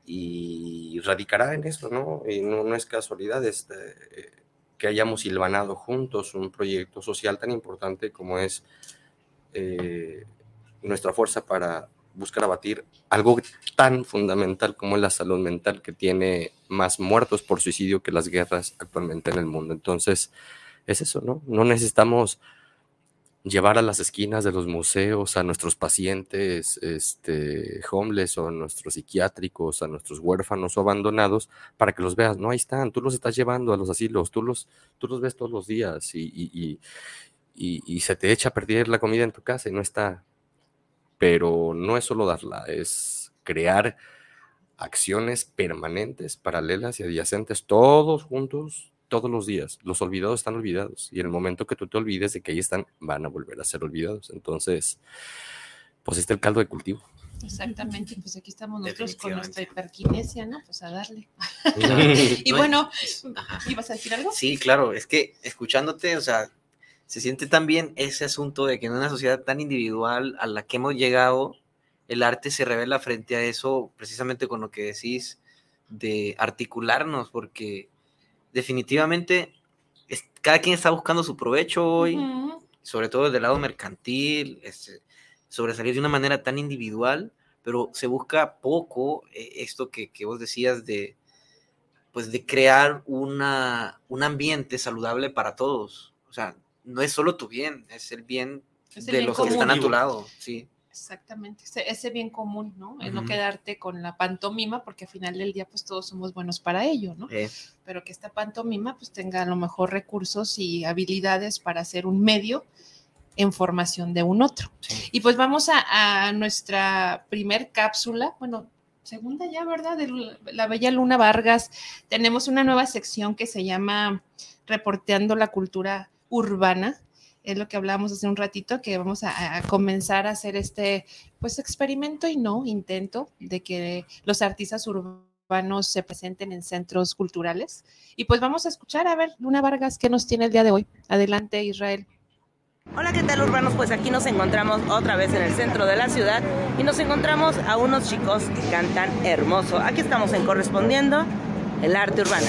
y radicará en eso, ¿no? Y no, no es casualidad este, que hayamos hilvanado juntos un proyecto social tan importante como es eh, nuestra fuerza para buscar abatir algo tan fundamental como la salud mental que tiene más muertos por suicidio que las guerras actualmente en el mundo. Entonces, es eso, ¿no? No necesitamos llevar a las esquinas de los museos a nuestros pacientes este, homeless o a nuestros psiquiátricos, a nuestros huérfanos o abandonados para que los veas. No, ahí están, tú los estás llevando a los asilos, tú los, tú los ves todos los días y, y, y, y se te echa a perder la comida en tu casa y no está. Pero no es solo darla, es crear acciones permanentes, paralelas y adyacentes, todos juntos, todos los días. Los olvidados están olvidados y en el momento que tú te olvides de que ahí están, van a volver a ser olvidados. Entonces, pues este es el caldo de cultivo. Exactamente, pues aquí estamos nosotros con nuestra hiperquinesia, ¿no? Pues a darle. Y No, bueno. ¿ibas a decir algo? Sí, claro, es que escuchándote, o sea, se siente también ese asunto de que en una sociedad tan individual a la que hemos llegado, el arte se revela frente a eso, precisamente con lo que decís de articularnos, porque definitivamente es- cada quien está buscando su provecho hoy, sobre todo desde el lado mercantil, este, sobresalir de una manera tan individual, pero se busca poco eh, esto que, que vos decías de, pues de crear una, un ambiente saludable para todos. O sea, no es solo tu bien, es el bien Es el de bien los que están a tu lado. Sí, Exactamente, ese, ese bien común, ¿no? El no Ujú. quedarte con la pantomima, porque al final del día, pues todos somos buenos para ello, ¿no? eh, Pero que esta pantomima, pues tenga a lo mejor recursos y habilidades para ser un medio en formación de un otro. sí. Y pues vamos a, a nuestra primer cápsula, bueno, segunda ya, ¿verdad? De la Bella Luna Vargas. Tenemos una nueva sección que se llama Reporteando la Cultura Urbana. Es lo que hablábamos hace un ratito, que vamos a, comenzar a hacer este, pues, experimento y no intento de que los artistas urbanos se presenten en centros culturales. Y pues vamos a escuchar, a ver, Luna Vargas, ¿qué nos tiene el día de hoy? Adelante, Israel. Hola, ¿qué tal urbanos? Pues aquí nos encontramos otra vez en el centro de la ciudad y nos encontramos a unos chicos que cantan hermoso. Aquí estamos en Correspondiendo el arte urbana.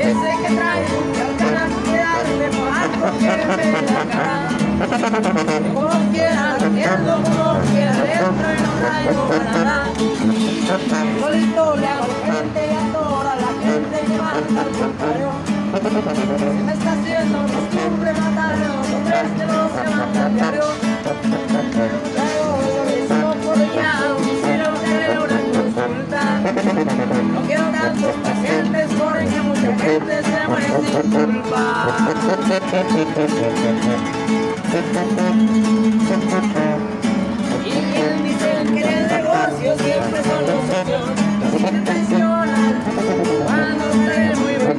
Ese que trae de haciendo y no traigo para le gente y a toda la gente que al contrario. Me está haciendo costumbre matar a los no se por ya, quisiera tener una consulta. No quiero tantos pacientes porque mucha gente se muere culpa. Y que el negocio siempre son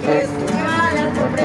precio,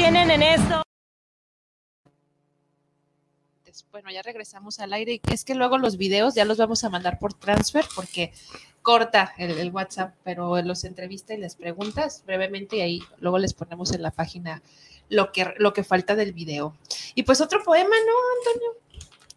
tienen en esto? Bueno, ya regresamos al aire. Es que luego los videos ya los vamos a mandar por transfer porque corta el, el WhatsApp, pero los entrevista y les preguntas brevemente y ahí luego les ponemos en la página lo que, lo que falta del video. Y pues otro poema, ¿no, Antonio?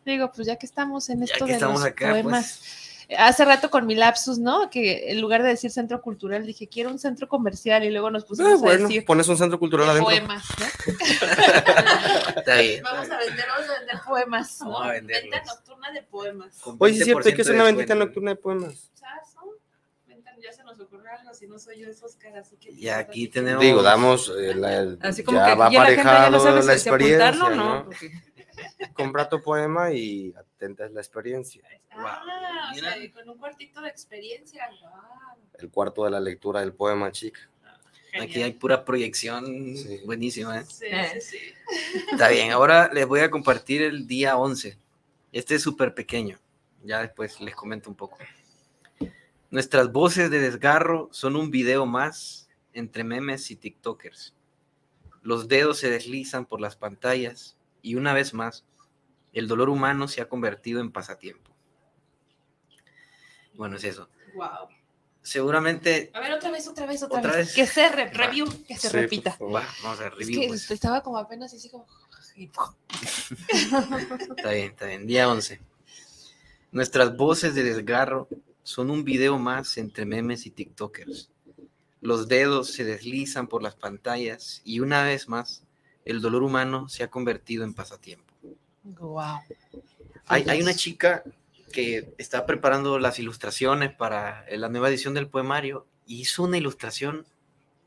Digo, pues ya que estamos en esto que de estamos los acá, poemas. pues. Hace rato con mi lapsus, ¿no? Que en lugar de decir centro cultural, dije, quiero un centro comercial y luego nos pusimos Eh, a bueno, decir pones un centro cultural de adentro. poemas, ¿no? Está bien. Vamos a vender, vamos a vender poemas, ¿no? Vamos a venderlos. Venta nocturna de poemas. Oye, sí es cierto, hay 20% que hacer una descuento. nocturna de poemas. Ya se nos ocurrió algo, si no soy yo, esos caras. Así que Y aquí tenemos. Digo, damos eh, la, Así como ya que va la gente ya no aparejado sabe la apuntarlo experiencia, ¿no? no. porque- Compra tu poema y atenta es la experiencia. Ah, o Mira. sea, con un cuartito de experiencia. Wow. El cuarto de la lectura del poema, chica. Aquí hay pura proyección Sí. buenísima. ¿eh? Sí, sí, sí. Está bien, ahora les voy a compartir el día 11. Este es súper pequeño. Ya después les comento un poco. Nuestras voces de desgarro son un video más entre memes y TikTokers. Los dedos se deslizan por las pantallas y una vez más, el dolor humano se ha convertido en pasatiempo. Bueno, es eso. Wow. Seguramente... A ver, otra vez, otra vez, otra, Otra vez. vez. Que se re- Va. review, que se Sí, repita. va, vamos a Es review. que pues. estaba como apenas así como. Está bien, está bien. Día 11. Nuestras voces de desgarro son un video más entre memes y TikTokers. Los dedos se deslizan por las pantallas y una vez más, el dolor humano se ha convertido en pasatiempo. Wow. Hay, hay una chica que está preparando las ilustraciones para la nueva edición del poemario y hizo una ilustración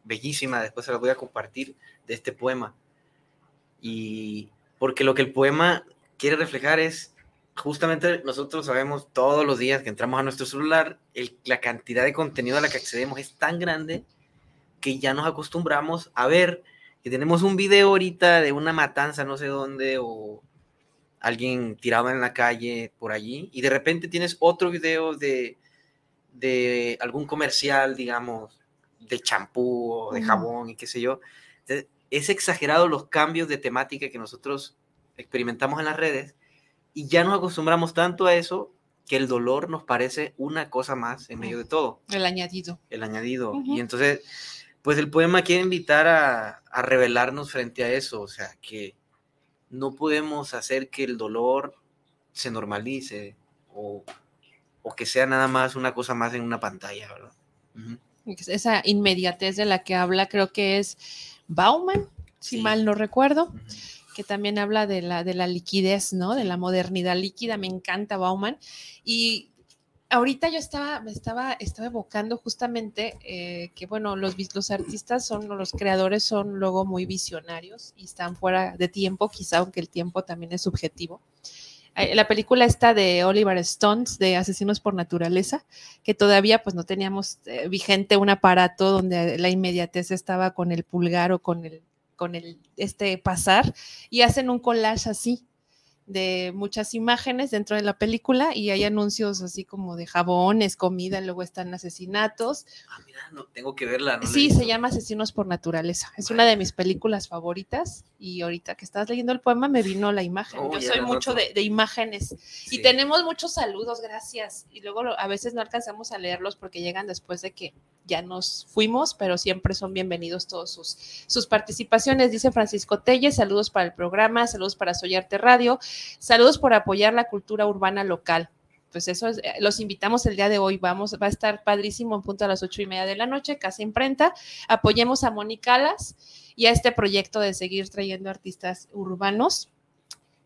bellísima, después se la voy a compartir, de este poema. Y porque lo que el poema quiere reflejar es, justamente nosotros sabemos todos los días que entramos a nuestro celular, el- la cantidad de contenido a la que accedemos es tan grande que ya nos acostumbramos a ver que tenemos un video ahorita de una matanza no sé dónde o alguien tirado en la calle por allí y de repente tienes otro video de, de algún comercial, digamos, de champú o de jabón y qué sé yo. Entonces, es exagerado los cambios de temática que nosotros experimentamos en las redes y ya nos acostumbramos tanto a eso que el dolor nos parece una cosa más en medio de todo El añadido. el añadido. Ujú. Y entonces, pues el poema quiere invitar a, a revelarnos frente a eso, o sea, que no podemos hacer que el dolor se normalice o, o que sea nada más una cosa más en una pantalla, ¿verdad? Esa inmediatez de la que habla, creo que es Bauman, si Sí. mal no recuerdo. Que también habla de la, de la liquidez, ¿no? De la modernidad líquida, me encanta Bauman. Y ahorita yo estaba, me estaba, estaba evocando justamente eh, que, bueno, los, los artistas son, los creadores son luego muy visionarios y están fuera de tiempo, quizá, aunque el tiempo también es subjetivo. Eh, La película esta de Oliver Stones, de Asesinos por Naturaleza, que todavía pues no teníamos eh, vigente un aparato donde la inmediatez estaba con el pulgar o con el con el este pasar y hacen un collage así de muchas imágenes dentro de la película y hay anuncios así como de jabones, comida, luego están asesinatos. Ah, mira, no, tengo que verla. no Sí, se llama Asesinos por Naturaleza. Es una de mis películas favoritas y ahorita que estabas leyendo el poema me vino la imagen. Oh, Yo soy mucho de, de imágenes y Sí. tenemos muchos saludos, gracias. Y luego a veces no alcanzamos a leerlos porque llegan después de que ya nos fuimos, pero siempre son bienvenidos todos sus, sus participaciones. Dice Francisco Telles, saludos para el programa, saludos para Soyarte Radio, saludos por apoyar la cultura urbana local. Pues eso, es, eh, los invitamos el día de hoy. Vamos, va a estar padrísimo en punto a las ocho y media de la noche, Casa Imprenta. Apoyemos a Mónica Alas y a este proyecto de seguir trayendo artistas urbanos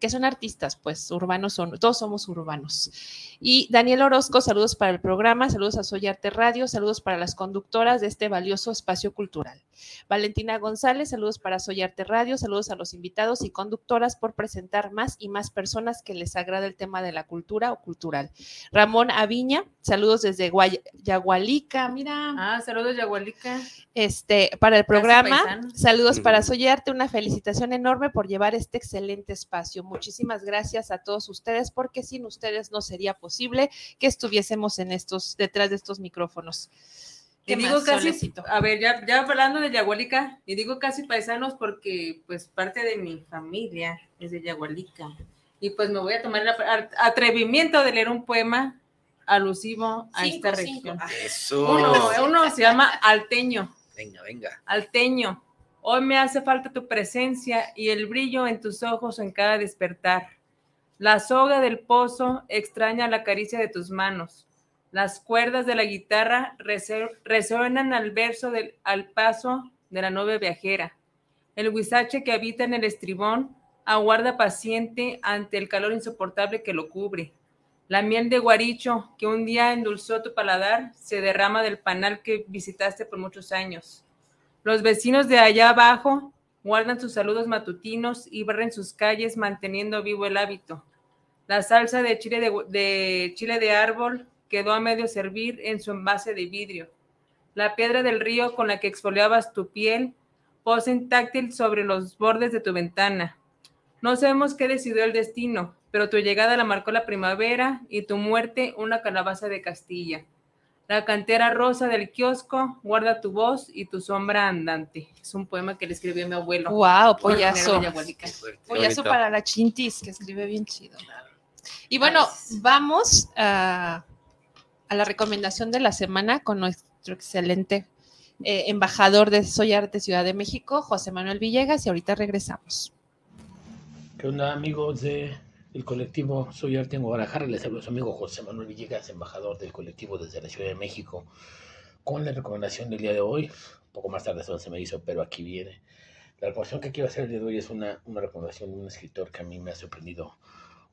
que son artistas, pues urbanos son, todos somos urbanos. Y Daniel Orozco, saludos para el programa, saludos a Soy Arte Radio, saludos para las conductoras de este valioso espacio cultural. Valentina González, saludos para Soy Arte Radio, saludos a los invitados y conductoras por presentar más y más personas que les agrada el tema de la cultura o cultural. Ramón Aviña, saludos desde Guay- Yagualica, mira Ah, saludos, Yagualica. este, para el programa. Saludos para Ujú. Soyarte, una felicitación enorme por llevar este excelente espacio. Muchísimas gracias a todos ustedes, porque sin ustedes no sería posible que estuviésemos en estos, detrás de estos micrófonos. Y ¿Qué digo casi, Solecito? a ver, ya, ya hablando de Yagualica, y digo casi paisanos porque pues parte de mi familia es de Yagualica. Y pues me voy a tomar el atre- atrevimiento de leer un poema alusivo a Cinco, esta cinco. región. Eso. Uno, uno se llama Alteño. Venga, venga. Alteño, hoy me hace falta tu presencia y el brillo en tus ojos en cada despertar. La soga del pozo extraña la caricia de tus manos. Las cuerdas de la guitarra resuenan al verso del al paso de la nube viajera. El huizache que habita en el estribón aguarda paciente ante el calor insoportable que lo cubre. La miel de guaricho que un día endulzó tu paladar se derrama del panal que visitaste por muchos años. Los vecinos de allá abajo guardan sus saludos matutinos y barren sus calles manteniendo vivo el hábito. La salsa de chile de, chile de árbol quedó a medio servir en su envase de vidrio. La piedra del río con la que exfoliabas tu piel posa intáctil sobre los bordes de tu ventana. No sabemos qué decidió el destino, pero tu llegada la marcó la primavera y tu muerte una calabaza de Castilla. La cantera rosa del kiosco guarda tu voz y tu sombra andante. Es un poema que le escribió mi abuelo. Wow, pollazo. Pollazo para la Chintis, que escribe bien chido. Y bueno, Gracias. vamos a, a la recomendación de la semana con nuestro excelente eh, embajador de Soy Arte Ciudad de México, José Manuel Villegas, y ahorita regresamos. ¿Qué onda amigos de el colectivo Soy Arte en Guadalajara? Les hablo su amigo José Manuel Villegas, embajador del colectivo desde la Ciudad de México, con la recomendación del día de hoy. Un poco más tarde se me hizo, pero aquí viene. La recomendación que quiero hacer el día de hoy es una, una recomendación de un escritor que a mí me ha sorprendido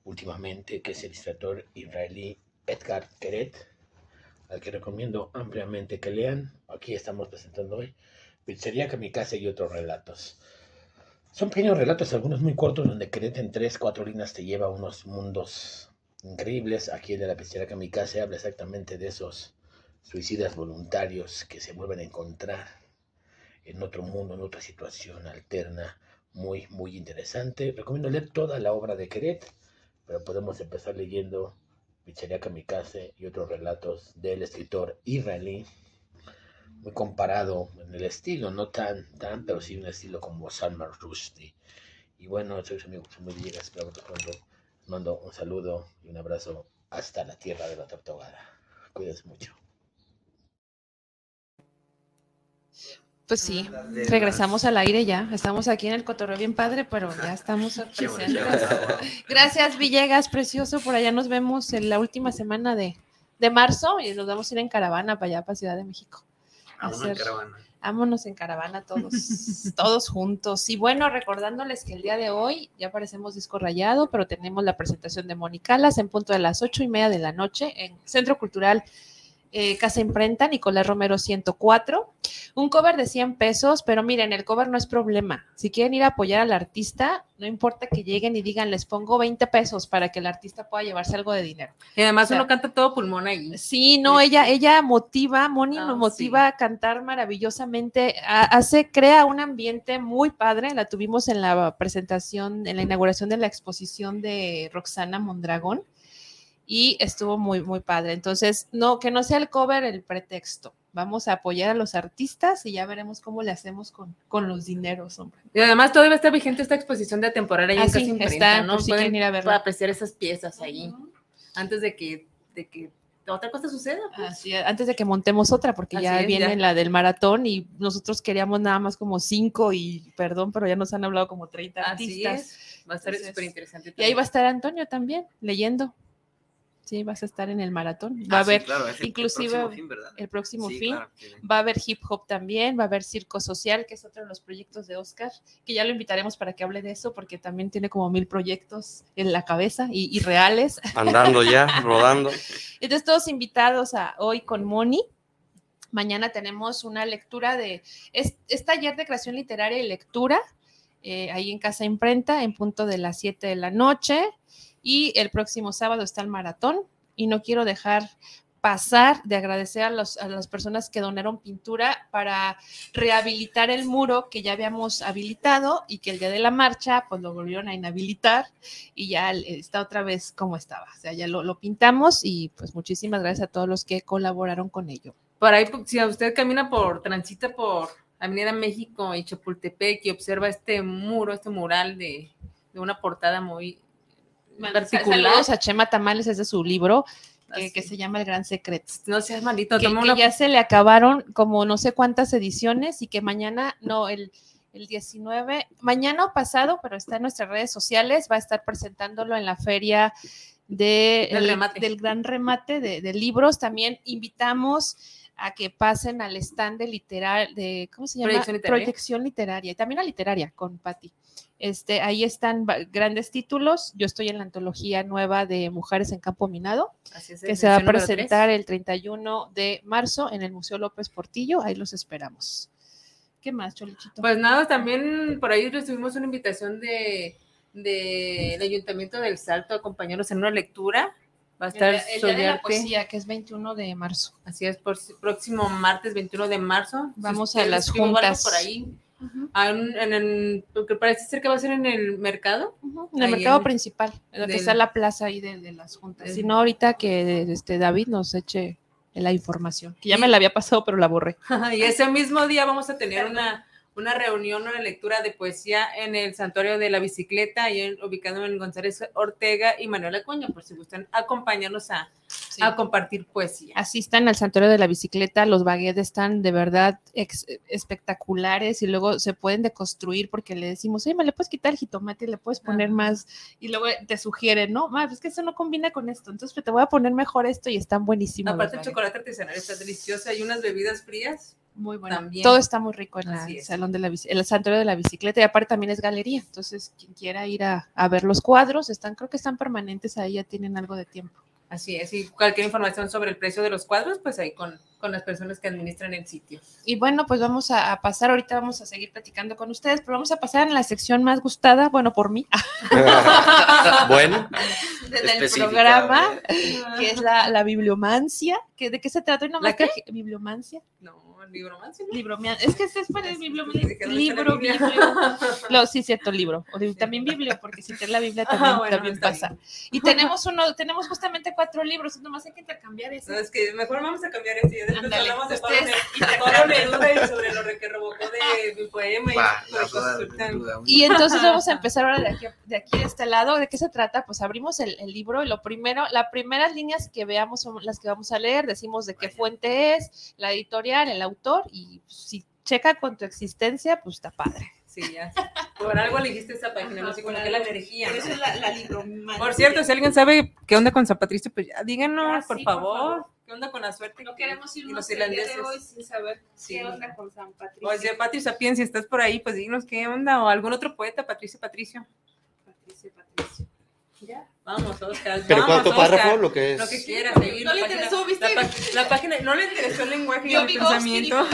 últimamente, que es el escritor israelí Edgar Keret, al que recomiendo ampliamente que lean. Aquí estamos presentando hoy Pizzería Kamikaze y otros relatos. Son pequeños relatos, algunos muy cortos, donde Keret en tres, cuatro líneas te lleva a unos mundos increíbles. Aquí el de la pizzería Kamikaze habla exactamente de esos suicidas voluntarios que se vuelven a encontrar en otro mundo, en otra situación alterna, muy, muy interesante. Recomiendo leer toda la obra de Keret, pero podemos empezar leyendo Pizzería Kamikaze y otros relatos del escritor israelí muy comparado en el estilo, no tan, tan, pero sí un estilo como Salman Rushdie. Y bueno, soy su amigo Luis Villegas, espero verlos pronto. Les mando un saludo y un abrazo hasta la tierra de la tortugada. Cuídense mucho. Pues sí, regresamos al aire ya. Estamos aquí en el cotorreo bien padre, pero ya estamos presentes. Gracias, Villegas, precioso. Por allá nos vemos en la última semana de, de marzo y nos vamos a ir en caravana para allá, para Ciudad de México. Vámonos en caravana. Vámonos en caravana todos, todos juntos. Y bueno, recordándoles que el día de hoy ya parecemos disco rayado, pero tenemos la presentación de Monicalas en punto de las ocho y media de la noche en Centro Cultural eh, Casa Imprenta, Nicolás Romero 104. Un cover de 100 pesos, pero miren, el cover no es problema. Si quieren ir a apoyar al artista, no importa que lleguen y digan, les pongo 20 pesos para que el artista pueda llevarse algo de dinero. Y además O sea, uno canta todo pulmón ahí. Sí, no, ella, ella motiva, Moni nos motiva a cantar maravillosamente, hace, crea un ambiente muy padre, la tuvimos en la presentación, en la inauguración de la exposición de Roxana Mondragón y estuvo muy, muy padre. Entonces, no, que no sea el cover el pretexto. Vamos a apoyar a los artistas y ya veremos cómo le hacemos con, con los dineros, hombre. Y además todavía está vigente esta exposición de temporada ahí Ah, sí, Imprenta, está, ¿no? si Pueden ir a verla. apreciar esas piezas ahí antes de que, de que otra cosa suceda. pues. Así, antes de que montemos otra, porque ya es, viene ya. la del maratón y nosotros queríamos nada más como cinco y perdón, pero ya nos han hablado como 30 Así artistas. es. Va a estar súper interesante. Y ahí va a estar Antonio también, leyendo. Sí, vas a estar en el maratón. Va Ah, a sí, haber claro, es el inclusive próximo fin, ¿verdad? el próximo Sí, fin. claro, sí. Va a haber hip hop también, va a haber circo social, que es otro de los proyectos de Oscar, que ya lo invitaremos para que hable de eso, porque también tiene como mil proyectos en la cabeza y, y reales. Andando ya, rodando. Entonces, todos invitados a hoy con Moni. Mañana tenemos una lectura de. Es, es taller de creación literaria y lectura, eh, ahí en Casa Imprenta, en punto de las 7 de la noche. Y el próximo sábado está el maratón. Y no quiero dejar pasar de agradecer a, los- a las personas que donaron pintura para rehabilitar el muro que ya habíamos habilitado y que el día de la marcha pues lo volvieron a inhabilitar y ya está otra vez como estaba. O sea, ya lo, lo pintamos y pues muchísimas gracias a todos los que colaboraron con ello. Por ahí, si usted camina por, transita por Avenida México y Chapultepec y observa este muro, este mural de, de una portada muy particular. Saludos a Chema Tamales, es de su libro que, que se llama El Gran Secreto. No seas malito, que, toma que una ya se le acabaron como no sé cuántas ediciones y que mañana, no, el, el 19, mañana o pasado, pero está en nuestras redes sociales, va a estar presentándolo en la feria de, Del el- remate. del gran remate de, de libros. También invitamos a que pasen al stand de literal, de, ¿cómo se llama? Proyección literaria. Proyección literaria, y también a literaria con Patti. Este, ahí están grandes títulos. Yo estoy en la antología nueva de Mujeres en Campo Minado Así es, que se va a presentar el 31 de marzo en el Museo López Portillo. Ahí los esperamos. ¿Qué más, Cholichito? Pues nada, también por ahí recibimos una invitación de del Ayuntamiento del Salto a acompañarnos en una lectura. Va a estar el, el Día de la. Poesía, que es 21 de marzo. Así es, por próximo martes 21 de marzo. Si Vamos a ustedes las juntas. por ahí. Ah, en, en el, porque parece ser que va a ser en el mercado. En el mercado en- principal, en lo que está la plaza ahí de, de las juntas. Si no, ahorita que este David nos eche la información, que ya me la había pasado, pero la borré. y ese mismo día vamos a tener una, una reunión, una lectura de poesía en el Santuario de la Bicicleta, ahí en- ubicado en González Ortega y Manuel Acuña, por si gustan acompañarnos a, a compartir poesía. Asistan al Santuario de la Bicicleta, los baguettes están de verdad ex- espectaculares y luego se pueden deconstruir porque le decimos, oye, me le puedes quitar el jitomate y le puedes poner Ajá. más y luego te sugieren, no, ma, es que eso no combina con esto, entonces te voy a poner mejor esto y están buenísimos. Aparte, el chocolate artesanal está delicioso. Hay unas bebidas frías. Muy bueno. También. Todo está muy rico en Así el es. salón de la bici- el santuario de la bicicleta y aparte también es galería. Entonces, quien quiera ir a, a ver los cuadros, están, creo que están permanentes ahí, ya tienen algo de tiempo. Así es. Y cualquier información sobre el precio de los cuadros, pues ahí con, con las personas que administran el sitio. Y bueno, pues vamos a, a pasar, ahorita vamos a seguir platicando con ustedes, pero vamos a pasar en la sección más gustada, bueno, por mí, bueno, del programa, que es la, la bibliomancia. ¿Que, ¿De qué se trata? Nomás ¿La qué? Bibliomancia. No, el libro más. ¿no? Es que ese es para el bibliomancia. Dije, ¿dónde está la Libro, biblio. No, sí, cierto, libro. O también Biblio, porque si te la Biblia también, Ah, bueno, también pasa. Y tenemos uno, tenemos justamente cuatro libros, nomás hay que intercambiar eso. No, es que mejor vamos a cambiar y después Ándale, hablamos de Pablo. Neruda sobre lo que revocó de mi poema. y Va, cosas duda, tan- duda. Y entonces vamos a empezar ahora de aquí, de aquí de este lado. ¿De qué se trata? Pues abrimos el, el libro y lo primero, las primeras líneas que veamos son las que vamos a leer, decimos de qué fuente es, la editorial, el autor y si checa con tu existencia, pues está padre. Sí, ya. Por algo elegiste esta página, no sé, como que la energía. ¿no? es la, la Por cierto, si alguien sabe qué onda con San Patricio, pues ya díganos, por, sí, por favor. favor. ¿Qué onda con la suerte? No queremos irnos los el día de irlandeses. hoy sin saber Sí. qué onda con San Patricio. O sea, Patricio Sapien, si estás por ahí, pues dinos qué onda. O algún otro poeta, Patricio Patricio. Vamos, Oscar. pero vamos, ¿cuánto Oscar. párrafo? Lo que es. Lo que quieras, seguir No le página- interesó, ¿viste? La, página, no le interesó el lenguaje y el Vygotsky, pensamiento.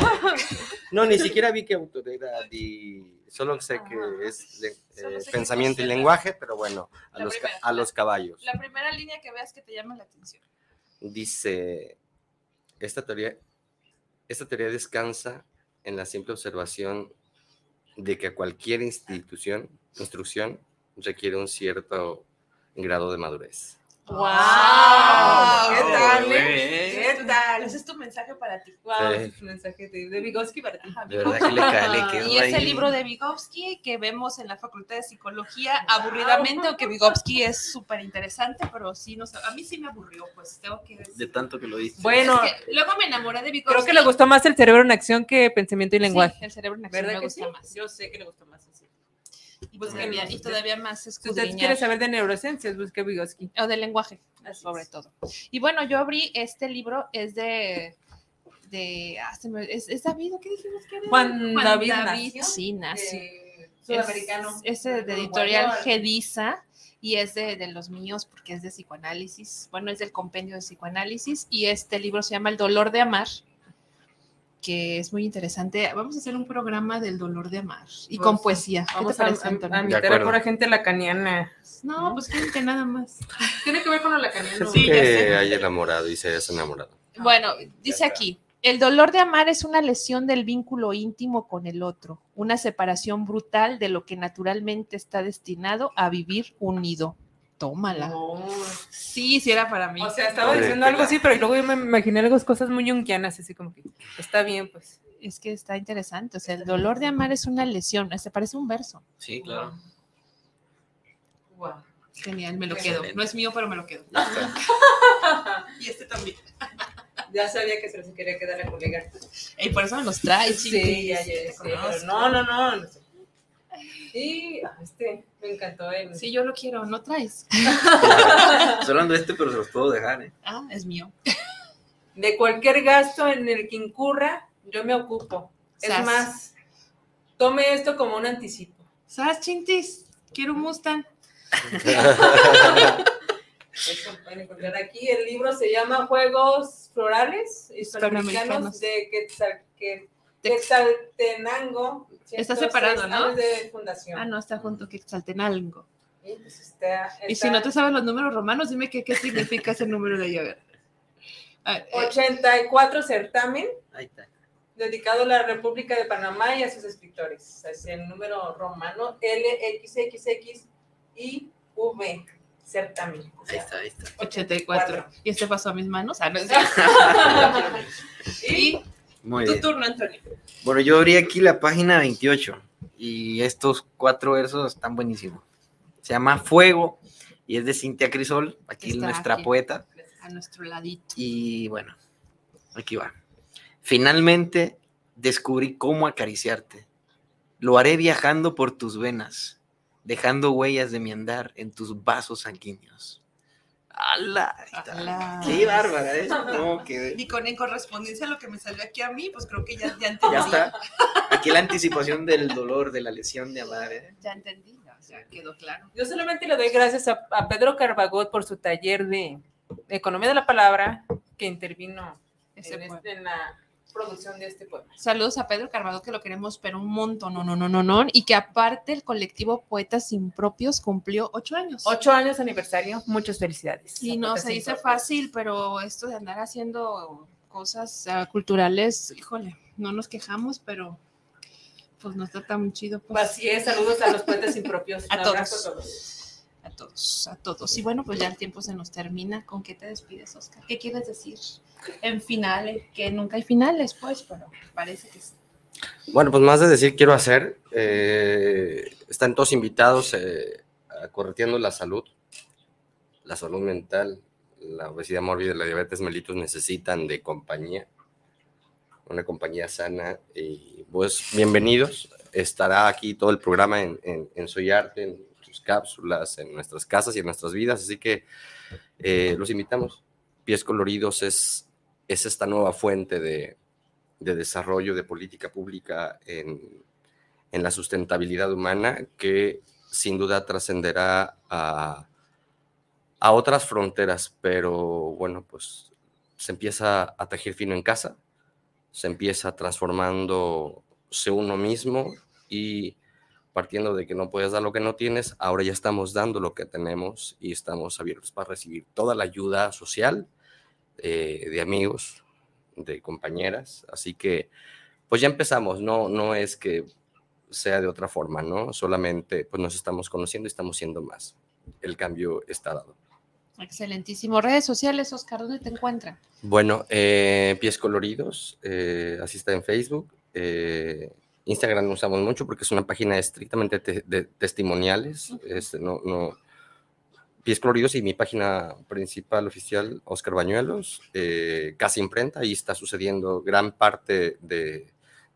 No, ni siquiera vi qué autor era, y solo sé que Ajá. es de- Solo eh, sé que pensamiento y lenguaje, pero bueno, a La los, primera. a los caballos. La primera línea que veas que te llama la atención. Dice, esta teoría, esta teoría descansa en la simple observación de que cualquier institución, instrucción requiere un cierto grado de madurez. ¡Wow! Wow. ¿Qué tal? Muy eh? bien. ¿Qué tal? Ese es tu mensaje para ti. Wow, Sí. ese es un mensaje de, de Vygotsky para ti. De verdad que le cae, le quedó Y es el ahí. libro de Vygotsky que vemos en la Facultad de Psicología aburridamente, aunque Vygotsky es súper interesante, pero sí, nos, a mí sí me aburrió, pues tengo que decir. De tanto que lo diste. Bueno, Es que luego me enamoré de Vygotsky. creo que le gustó más el cerebro en acción que pensamiento y lenguaje. Sí, el cerebro en acción ¿Verdad me gusta sí? más. Yo sé que le gustó más. Y Pues todavía, que y todavía más Si usted escudriñar. quiere saber de neurociencias, busque Vygotsky. O del lenguaje, Así sobre es. todo. Y bueno, yo abrí este libro, es de... de ah, se me- es, es David, ¿o ¿qué dijimos que era? Juan David Nacio, sí. Eh, sudamericano. es de, de editorial Gedisa y es de, de los míos porque es de psicoanálisis. Bueno, es del compendio de psicoanálisis y este libro se llama El dolor de amar. Que es muy interesante. Vamos a hacer un programa del dolor de amar y Pues, con poesía. ¿Qué Vamos te parece, a- Antonio? a invitar a gente lacaniana. No, pues gente nada más. Tiene que ver con lo lacaniano. Sí, ya sé. que hay enamorado y se hayas enamorado. Bueno, dice aquí, el dolor de amar es una lesión del vínculo íntimo con el otro, una separación brutal de lo que naturalmente está destinado a vivir unido. Tómala. No. Sí, sí era para mí. O sea, estaba diciendo algo así, pero luego yo me imaginé algunas cosas muy junkianas, así como que está bien, pues. es que está interesante. O sea, el dolor de amar es una lesión. Se parece un verso. Sí, claro. Wow. Genial, me lo Excelente. quedo. No es mío, pero me lo quedo. y este también. Ya sabía que se los quería quedar a colega. Y por eso me los trae. Sí, chiquis, ya, ya, sí, pero no, no, no. Y ah, este, me encantó el. Sí, yo lo quiero, no traes. Estoy hablando de este, pero se los puedo dejar, ¿eh? Ah, es mío. De cualquier gasto en el que incurra, yo me ocupo. Es más, tome esto como un anticipo. ¿Sabes, Chintis? Quiero un Mustang. Eso pueden encontrar aquí. El libro se llama Juegos Florales Hispanoamericanos. Hispanoamericanos de Quetzal, que- Quetzaltenango. Está 106 separado, ¿no? años de fundación. Ah, no, está junto que algo. Y, pues está- Y si no te sabes los números romanos, dime qué, qué significa ese número de ahí. A ver. Ah, eh, 84 certamen Ahí está. dedicado a la República de Panamá y a sus escritores. Es el número romano LXXX y V certamen. O Ahí sea, está, ahí está. 84. Y este pasó a mis manos. Ah, no, es- y y Muy tu bien. turno, Antonio. Bueno, yo abrí aquí la página 28 y estos cuatro versos están buenísimos. Se llama Fuego y es de Cintia Crisol, aquí Está nuestra aquí. poeta. A nuestro ladito. Y bueno, aquí va. Finalmente descubrí cómo acariciarte. Lo haré viajando por tus venas, dejando huellas de mi andar en tus vasos sanguíneos. Está. Ala. Sí, bárbara, ¿eh? No, que- Y con en correspondencia a lo que me salió aquí a mí, pues creo que ya, ya entendí. Ya está. Aquí la anticipación del dolor, de la lesión de amar, ¿eh? Ya entendí, ya, ya quedó claro. Yo solamente le doy gracias a, a Pedro Carbagot por su taller de, de Economía de la Palabra que intervino Ese en, este- en la producción de este poema. Saludos a Pedro Carvado, que lo queremos, pero un montón, no, no, no, no, no. Y que aparte el colectivo Poetas Impropios cumplió ocho años. Ocho años aniversario, muchas felicidades. Y no se dice fácil, pero esto de andar haciendo cosas ah, culturales, híjole, no nos quejamos, pero pues no está tan chido. Pues, Así es, saludos a los poetas impropios. A todos. a todos. A todos, a todos. Y bueno, pues ya el tiempo se nos termina. ¿Con qué te despides, Oscar? ¿Qué quieres decir? En finales, que nunca hay finales, pues, pero parece que sí. Bueno, pues más de decir quiero hacer. eh, están todos invitados eh, a Correteando la Salud, la salud mental, la obesidad mórbida la diabetes mellitus necesitan de compañía, una compañía sana. Y pues bienvenidos. Estará aquí todo el programa en, en, en Soy Arte, en cápsulas, en nuestras casas y en nuestras vidas. Así que eh, los invitamos. Pies Coloridos es, es esta nueva fuente de, de desarrollo de política pública en, en la sustentabilidad humana que sin duda trascenderá a, a otras fronteras, pero bueno, pues se empieza a tejer fino en casa, se empieza transformándose uno mismo y partiendo de que no puedes dar lo que no tienes, ahora ya estamos dando lo que tenemos y estamos abiertos para recibir toda la ayuda social eh, de amigos, de compañeras, así que pues ya empezamos, no, no es que sea de otra forma, ¿no? Solamente pues nos estamos conociendo y estamos siendo más. El cambio está dado. Excelentísimo. Redes sociales, Oscar, ¿dónde te encuentran? Bueno, eh, Pies Coloridos, eh, así está en Facebook. eh, Instagram no usamos mucho porque es una página estrictamente te- de testimoniales. este, no, no, Pies Coloridos y mi página principal oficial, Oscar Bañuelos, eh, Casa Imprenta. Ahí está sucediendo gran parte de,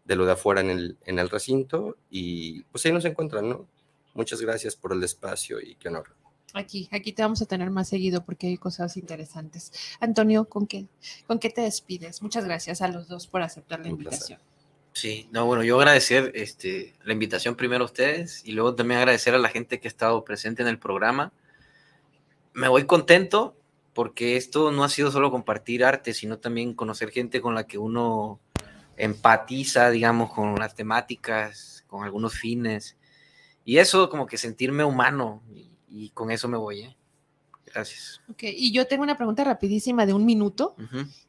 de lo de afuera en el, en el recinto. Y pues ahí nos encuentran, ¿no? Muchas gracias por el espacio y qué honor. Aquí, aquí te vamos a tener más seguido porque hay cosas interesantes. Antonio, ¿con qué, ¿con qué te despides? Muchas gracias a los dos por aceptar la Un placer. Sí, no, bueno, yo agradecer este, la invitación primero a ustedes y luego también agradecer a la gente que ha estado presente en el programa. Me voy contento porque esto no ha sido solo compartir arte, sino también conocer gente con la que uno empatiza, digamos, con las temáticas, con algunos fines. Y eso como que sentirme humano y, y con eso me voy. ¿eh? Gracias. Ok, y yo tengo una pregunta rapidísima de un minuto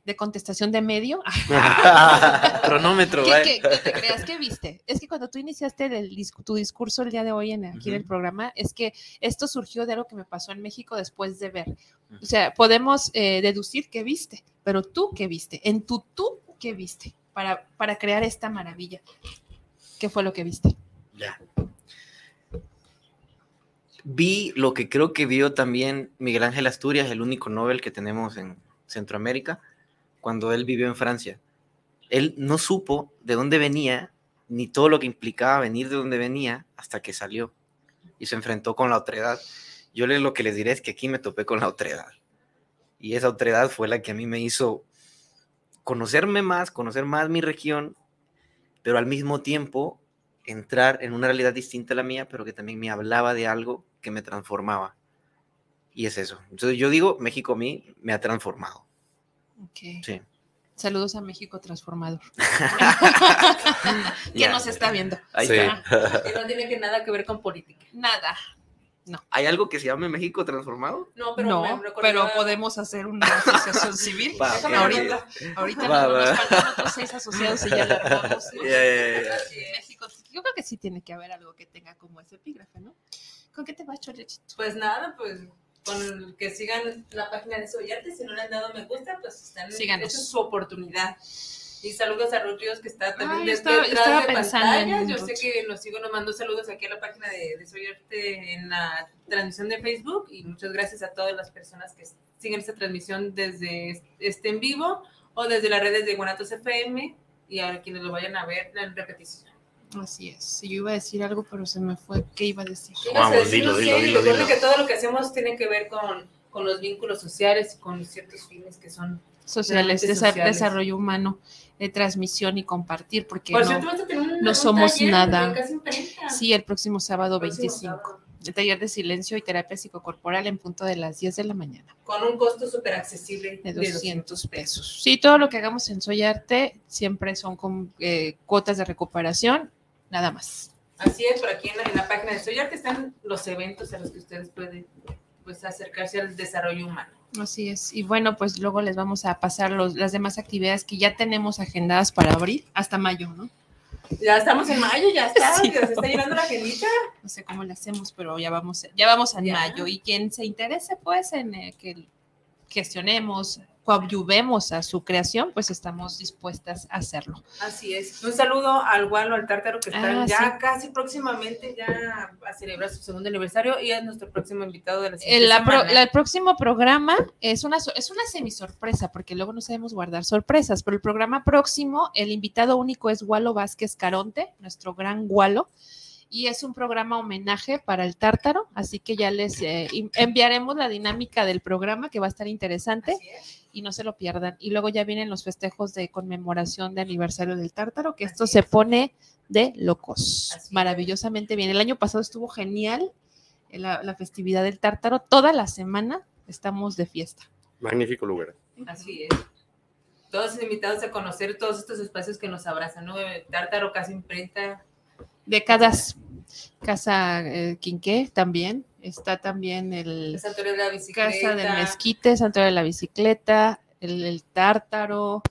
de contestación de medio. Cronómetro, ¿Qué, qué- qué te creas que viste? Es que cuando tú iniciaste tu discurso el día de hoy en, aquí en el programa, es que esto surgió de algo que me pasó en México después de ver. O sea, podemos eh, deducir qué viste, pero tú qué viste, en tu tú qué viste para, para crear esta maravilla. ¿Qué fue lo que viste? Ya. Vi lo que creo que vio también Miguel Ángel Asturias, el único Nobel que tenemos en Centroamérica, cuando él vivió en Francia. Él no supo de dónde venía, ni todo lo que implicaba venir de donde venía, hasta que salió y se enfrentó con la otredad. Yo lo que les diré es que aquí me topé con la otredad. Y esa otredad fue la que a mí me hizo conocerme más, conocer más mi región, pero al mismo tiempo entrar en una realidad distinta a la mía, pero que también me hablaba de algo que me transformaba. Y es eso. Entonces yo digo, México a mí me ha transformado. Sí. Saludos a México Transformador. que nos está viendo. Ahí Sí. está. Que no tiene que nada que ver con política. Nada. ¿Hay algo que se llame México transformado? No, pero no, me recordaba- pero podemos hacer una asociación civil. Va, Déjame ok. ahorita ahorita Va, no, va. nos faltan otros seis asociados y ya la armamos. México, yo creo que sí tiene que haber algo que tenga como ese epígrafe, ¿no? ¿Con qué te va, Chorechito? Pues nada, pues con el que sigan la página de Soyarte, si no le han dado me gusta, pues están Síganos. esa es su oportunidad. Y saludos a Ruth Ríos, que está también Ay, estaba- detrás estaba de pensando en pantallas. Yo sé que nos sigo, nos mandó saludos aquí a la página de, de Soyarte en la transmisión de Facebook. Y muchas gracias a todas las personas que siguen esta transmisión desde este en vivo o desde las redes de Guanatos FM y a quienes lo vayan a ver en repetición. Así es. Yo iba a decir algo, pero se me fue. ¿Qué iba a decir? Vamos, dilo, dilo, dilo, dilo. que todo lo que hacemos tiene que ver con, con los vínculos sociales y con ciertos fines que son. Sociales, sociales. desarrollo humano, de transmisión y compartir, porque Por no- cierto, vas a tener un- no somos taller nada. Sí, el próximo sábado Próximo 25. sábado. El taller de silencio y terapia psicocorporal en punto de las 10 de la mañana. Con un costo súper accesible de 200 pesos. Sí, todo lo que hagamos en Soy Arte siempre son con eh, cuotas de recuperación, nada más. Así es, por aquí en la, en la página de Soyarte están los eventos a los que ustedes pueden pues, acercarse al desarrollo humano. Así es. Y bueno, pues luego les vamos a pasar los, las demás actividades que ya tenemos agendadas para abril hasta mayo, ¿no? Ya estamos en mayo, ya está, Sí. ya se está llenando la agendita. No sé cómo le hacemos, pero ya vamos, ya vamos en Ya. mayo. Y quien se interese, pues, en eh, que gestionemos, coadyuvemos a su creación, pues estamos dispuestas a hacerlo. Así es. Un saludo al Gualo, al Tártaro, que están Ah, ya sí. casi próximamente ya a celebrar su segundo aniversario y es nuestro próximo invitado de la siguiente Eh, la pro- semana. la- el próximo programa es una, es una semisorpresa, porque luego no sabemos guardar sorpresas, pero el programa próximo, el invitado único es Gualo Vázquez Caronte, nuestro gran Gualo, y es un programa homenaje para el tártaro, así que ya les eh, enviaremos la dinámica del programa, que va a estar interesante, es. y no se lo pierdan. Y luego ya vienen los festejos de conmemoración de aniversario del tártaro, que esto se pone de locos, Así maravillosamente bien. El año pasado estuvo genial la, la festividad del tártaro, toda la semana estamos de fiesta. Magnífico lugar. Así es. Todos invitados a conocer todos estos espacios que nos abrazan, ¿no? Tártaro, Casa Imprenta. Décadas, Casa eh, Quinqué también, está también el el Santuario de la Bicicleta. Casa del Mezquite, Santuario de la Bicicleta, el, el Tártaro,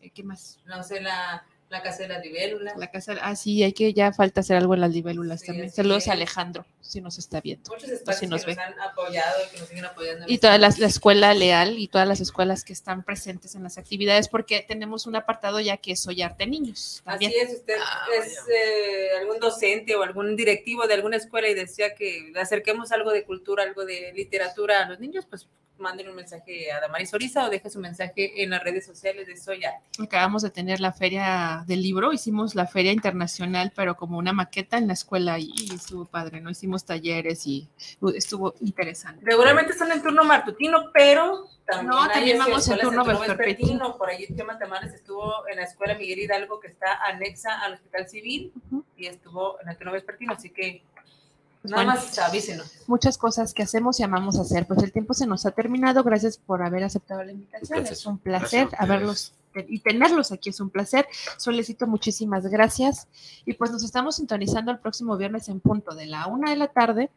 eh, ¿qué más? No sé, la, la Casa de la Libélula. La casa, ah, sí, hay que ya falta hacer algo en las libélulas Sí, también. Saludos a Alejandro, si nos está viendo. Muchos espacios si nos que nos han apoyado y que nos siguen apoyando. Y este toda la, escuela leal y todas las escuelas que están presentes en las actividades, porque tenemos un apartado ya que es Soy Arte Niños. También. Así es, usted Ah, es eh, algún docente o algún directivo de alguna escuela y decía que acerquemos algo de cultura, algo de literatura a los niños, pues manden un mensaje a Damaris Oriza o deje su mensaje en las redes sociales de Soy Arte. Acabamos de tener la feria del libro, hicimos la feria internacional, pero como una maqueta en la escuela y, estuvo padre, ¿no? Hicimos talleres y estuvo interesante. Regularmente están en turno matutino, pero también, No, también vamos en turno vespertino. Por ahí Chema Tamales estuvo en la escuela Miguel Hidalgo, que está anexa al Hospital Civil, Ujú. y estuvo en el turno vespertino, así que nada bueno. más avísenos. Muchas cosas que hacemos y amamos hacer. Pues el tiempo se nos ha terminado. Gracias por haber aceptado la invitación. Gracias. Es un placer haberlos y tenerlos aquí es un placer. Solicito muchísimas gracias y pues nos estamos sintonizando el próximo viernes en punto de la una de la tarde.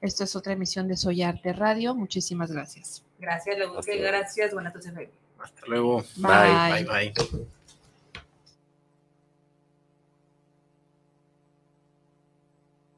Esto es otra emisión de Soy Arte Radio. Muchísimas gracias. Gracias, Leonce. Gracias. Buenas noches. Hasta luego. Bye. Bye, bye.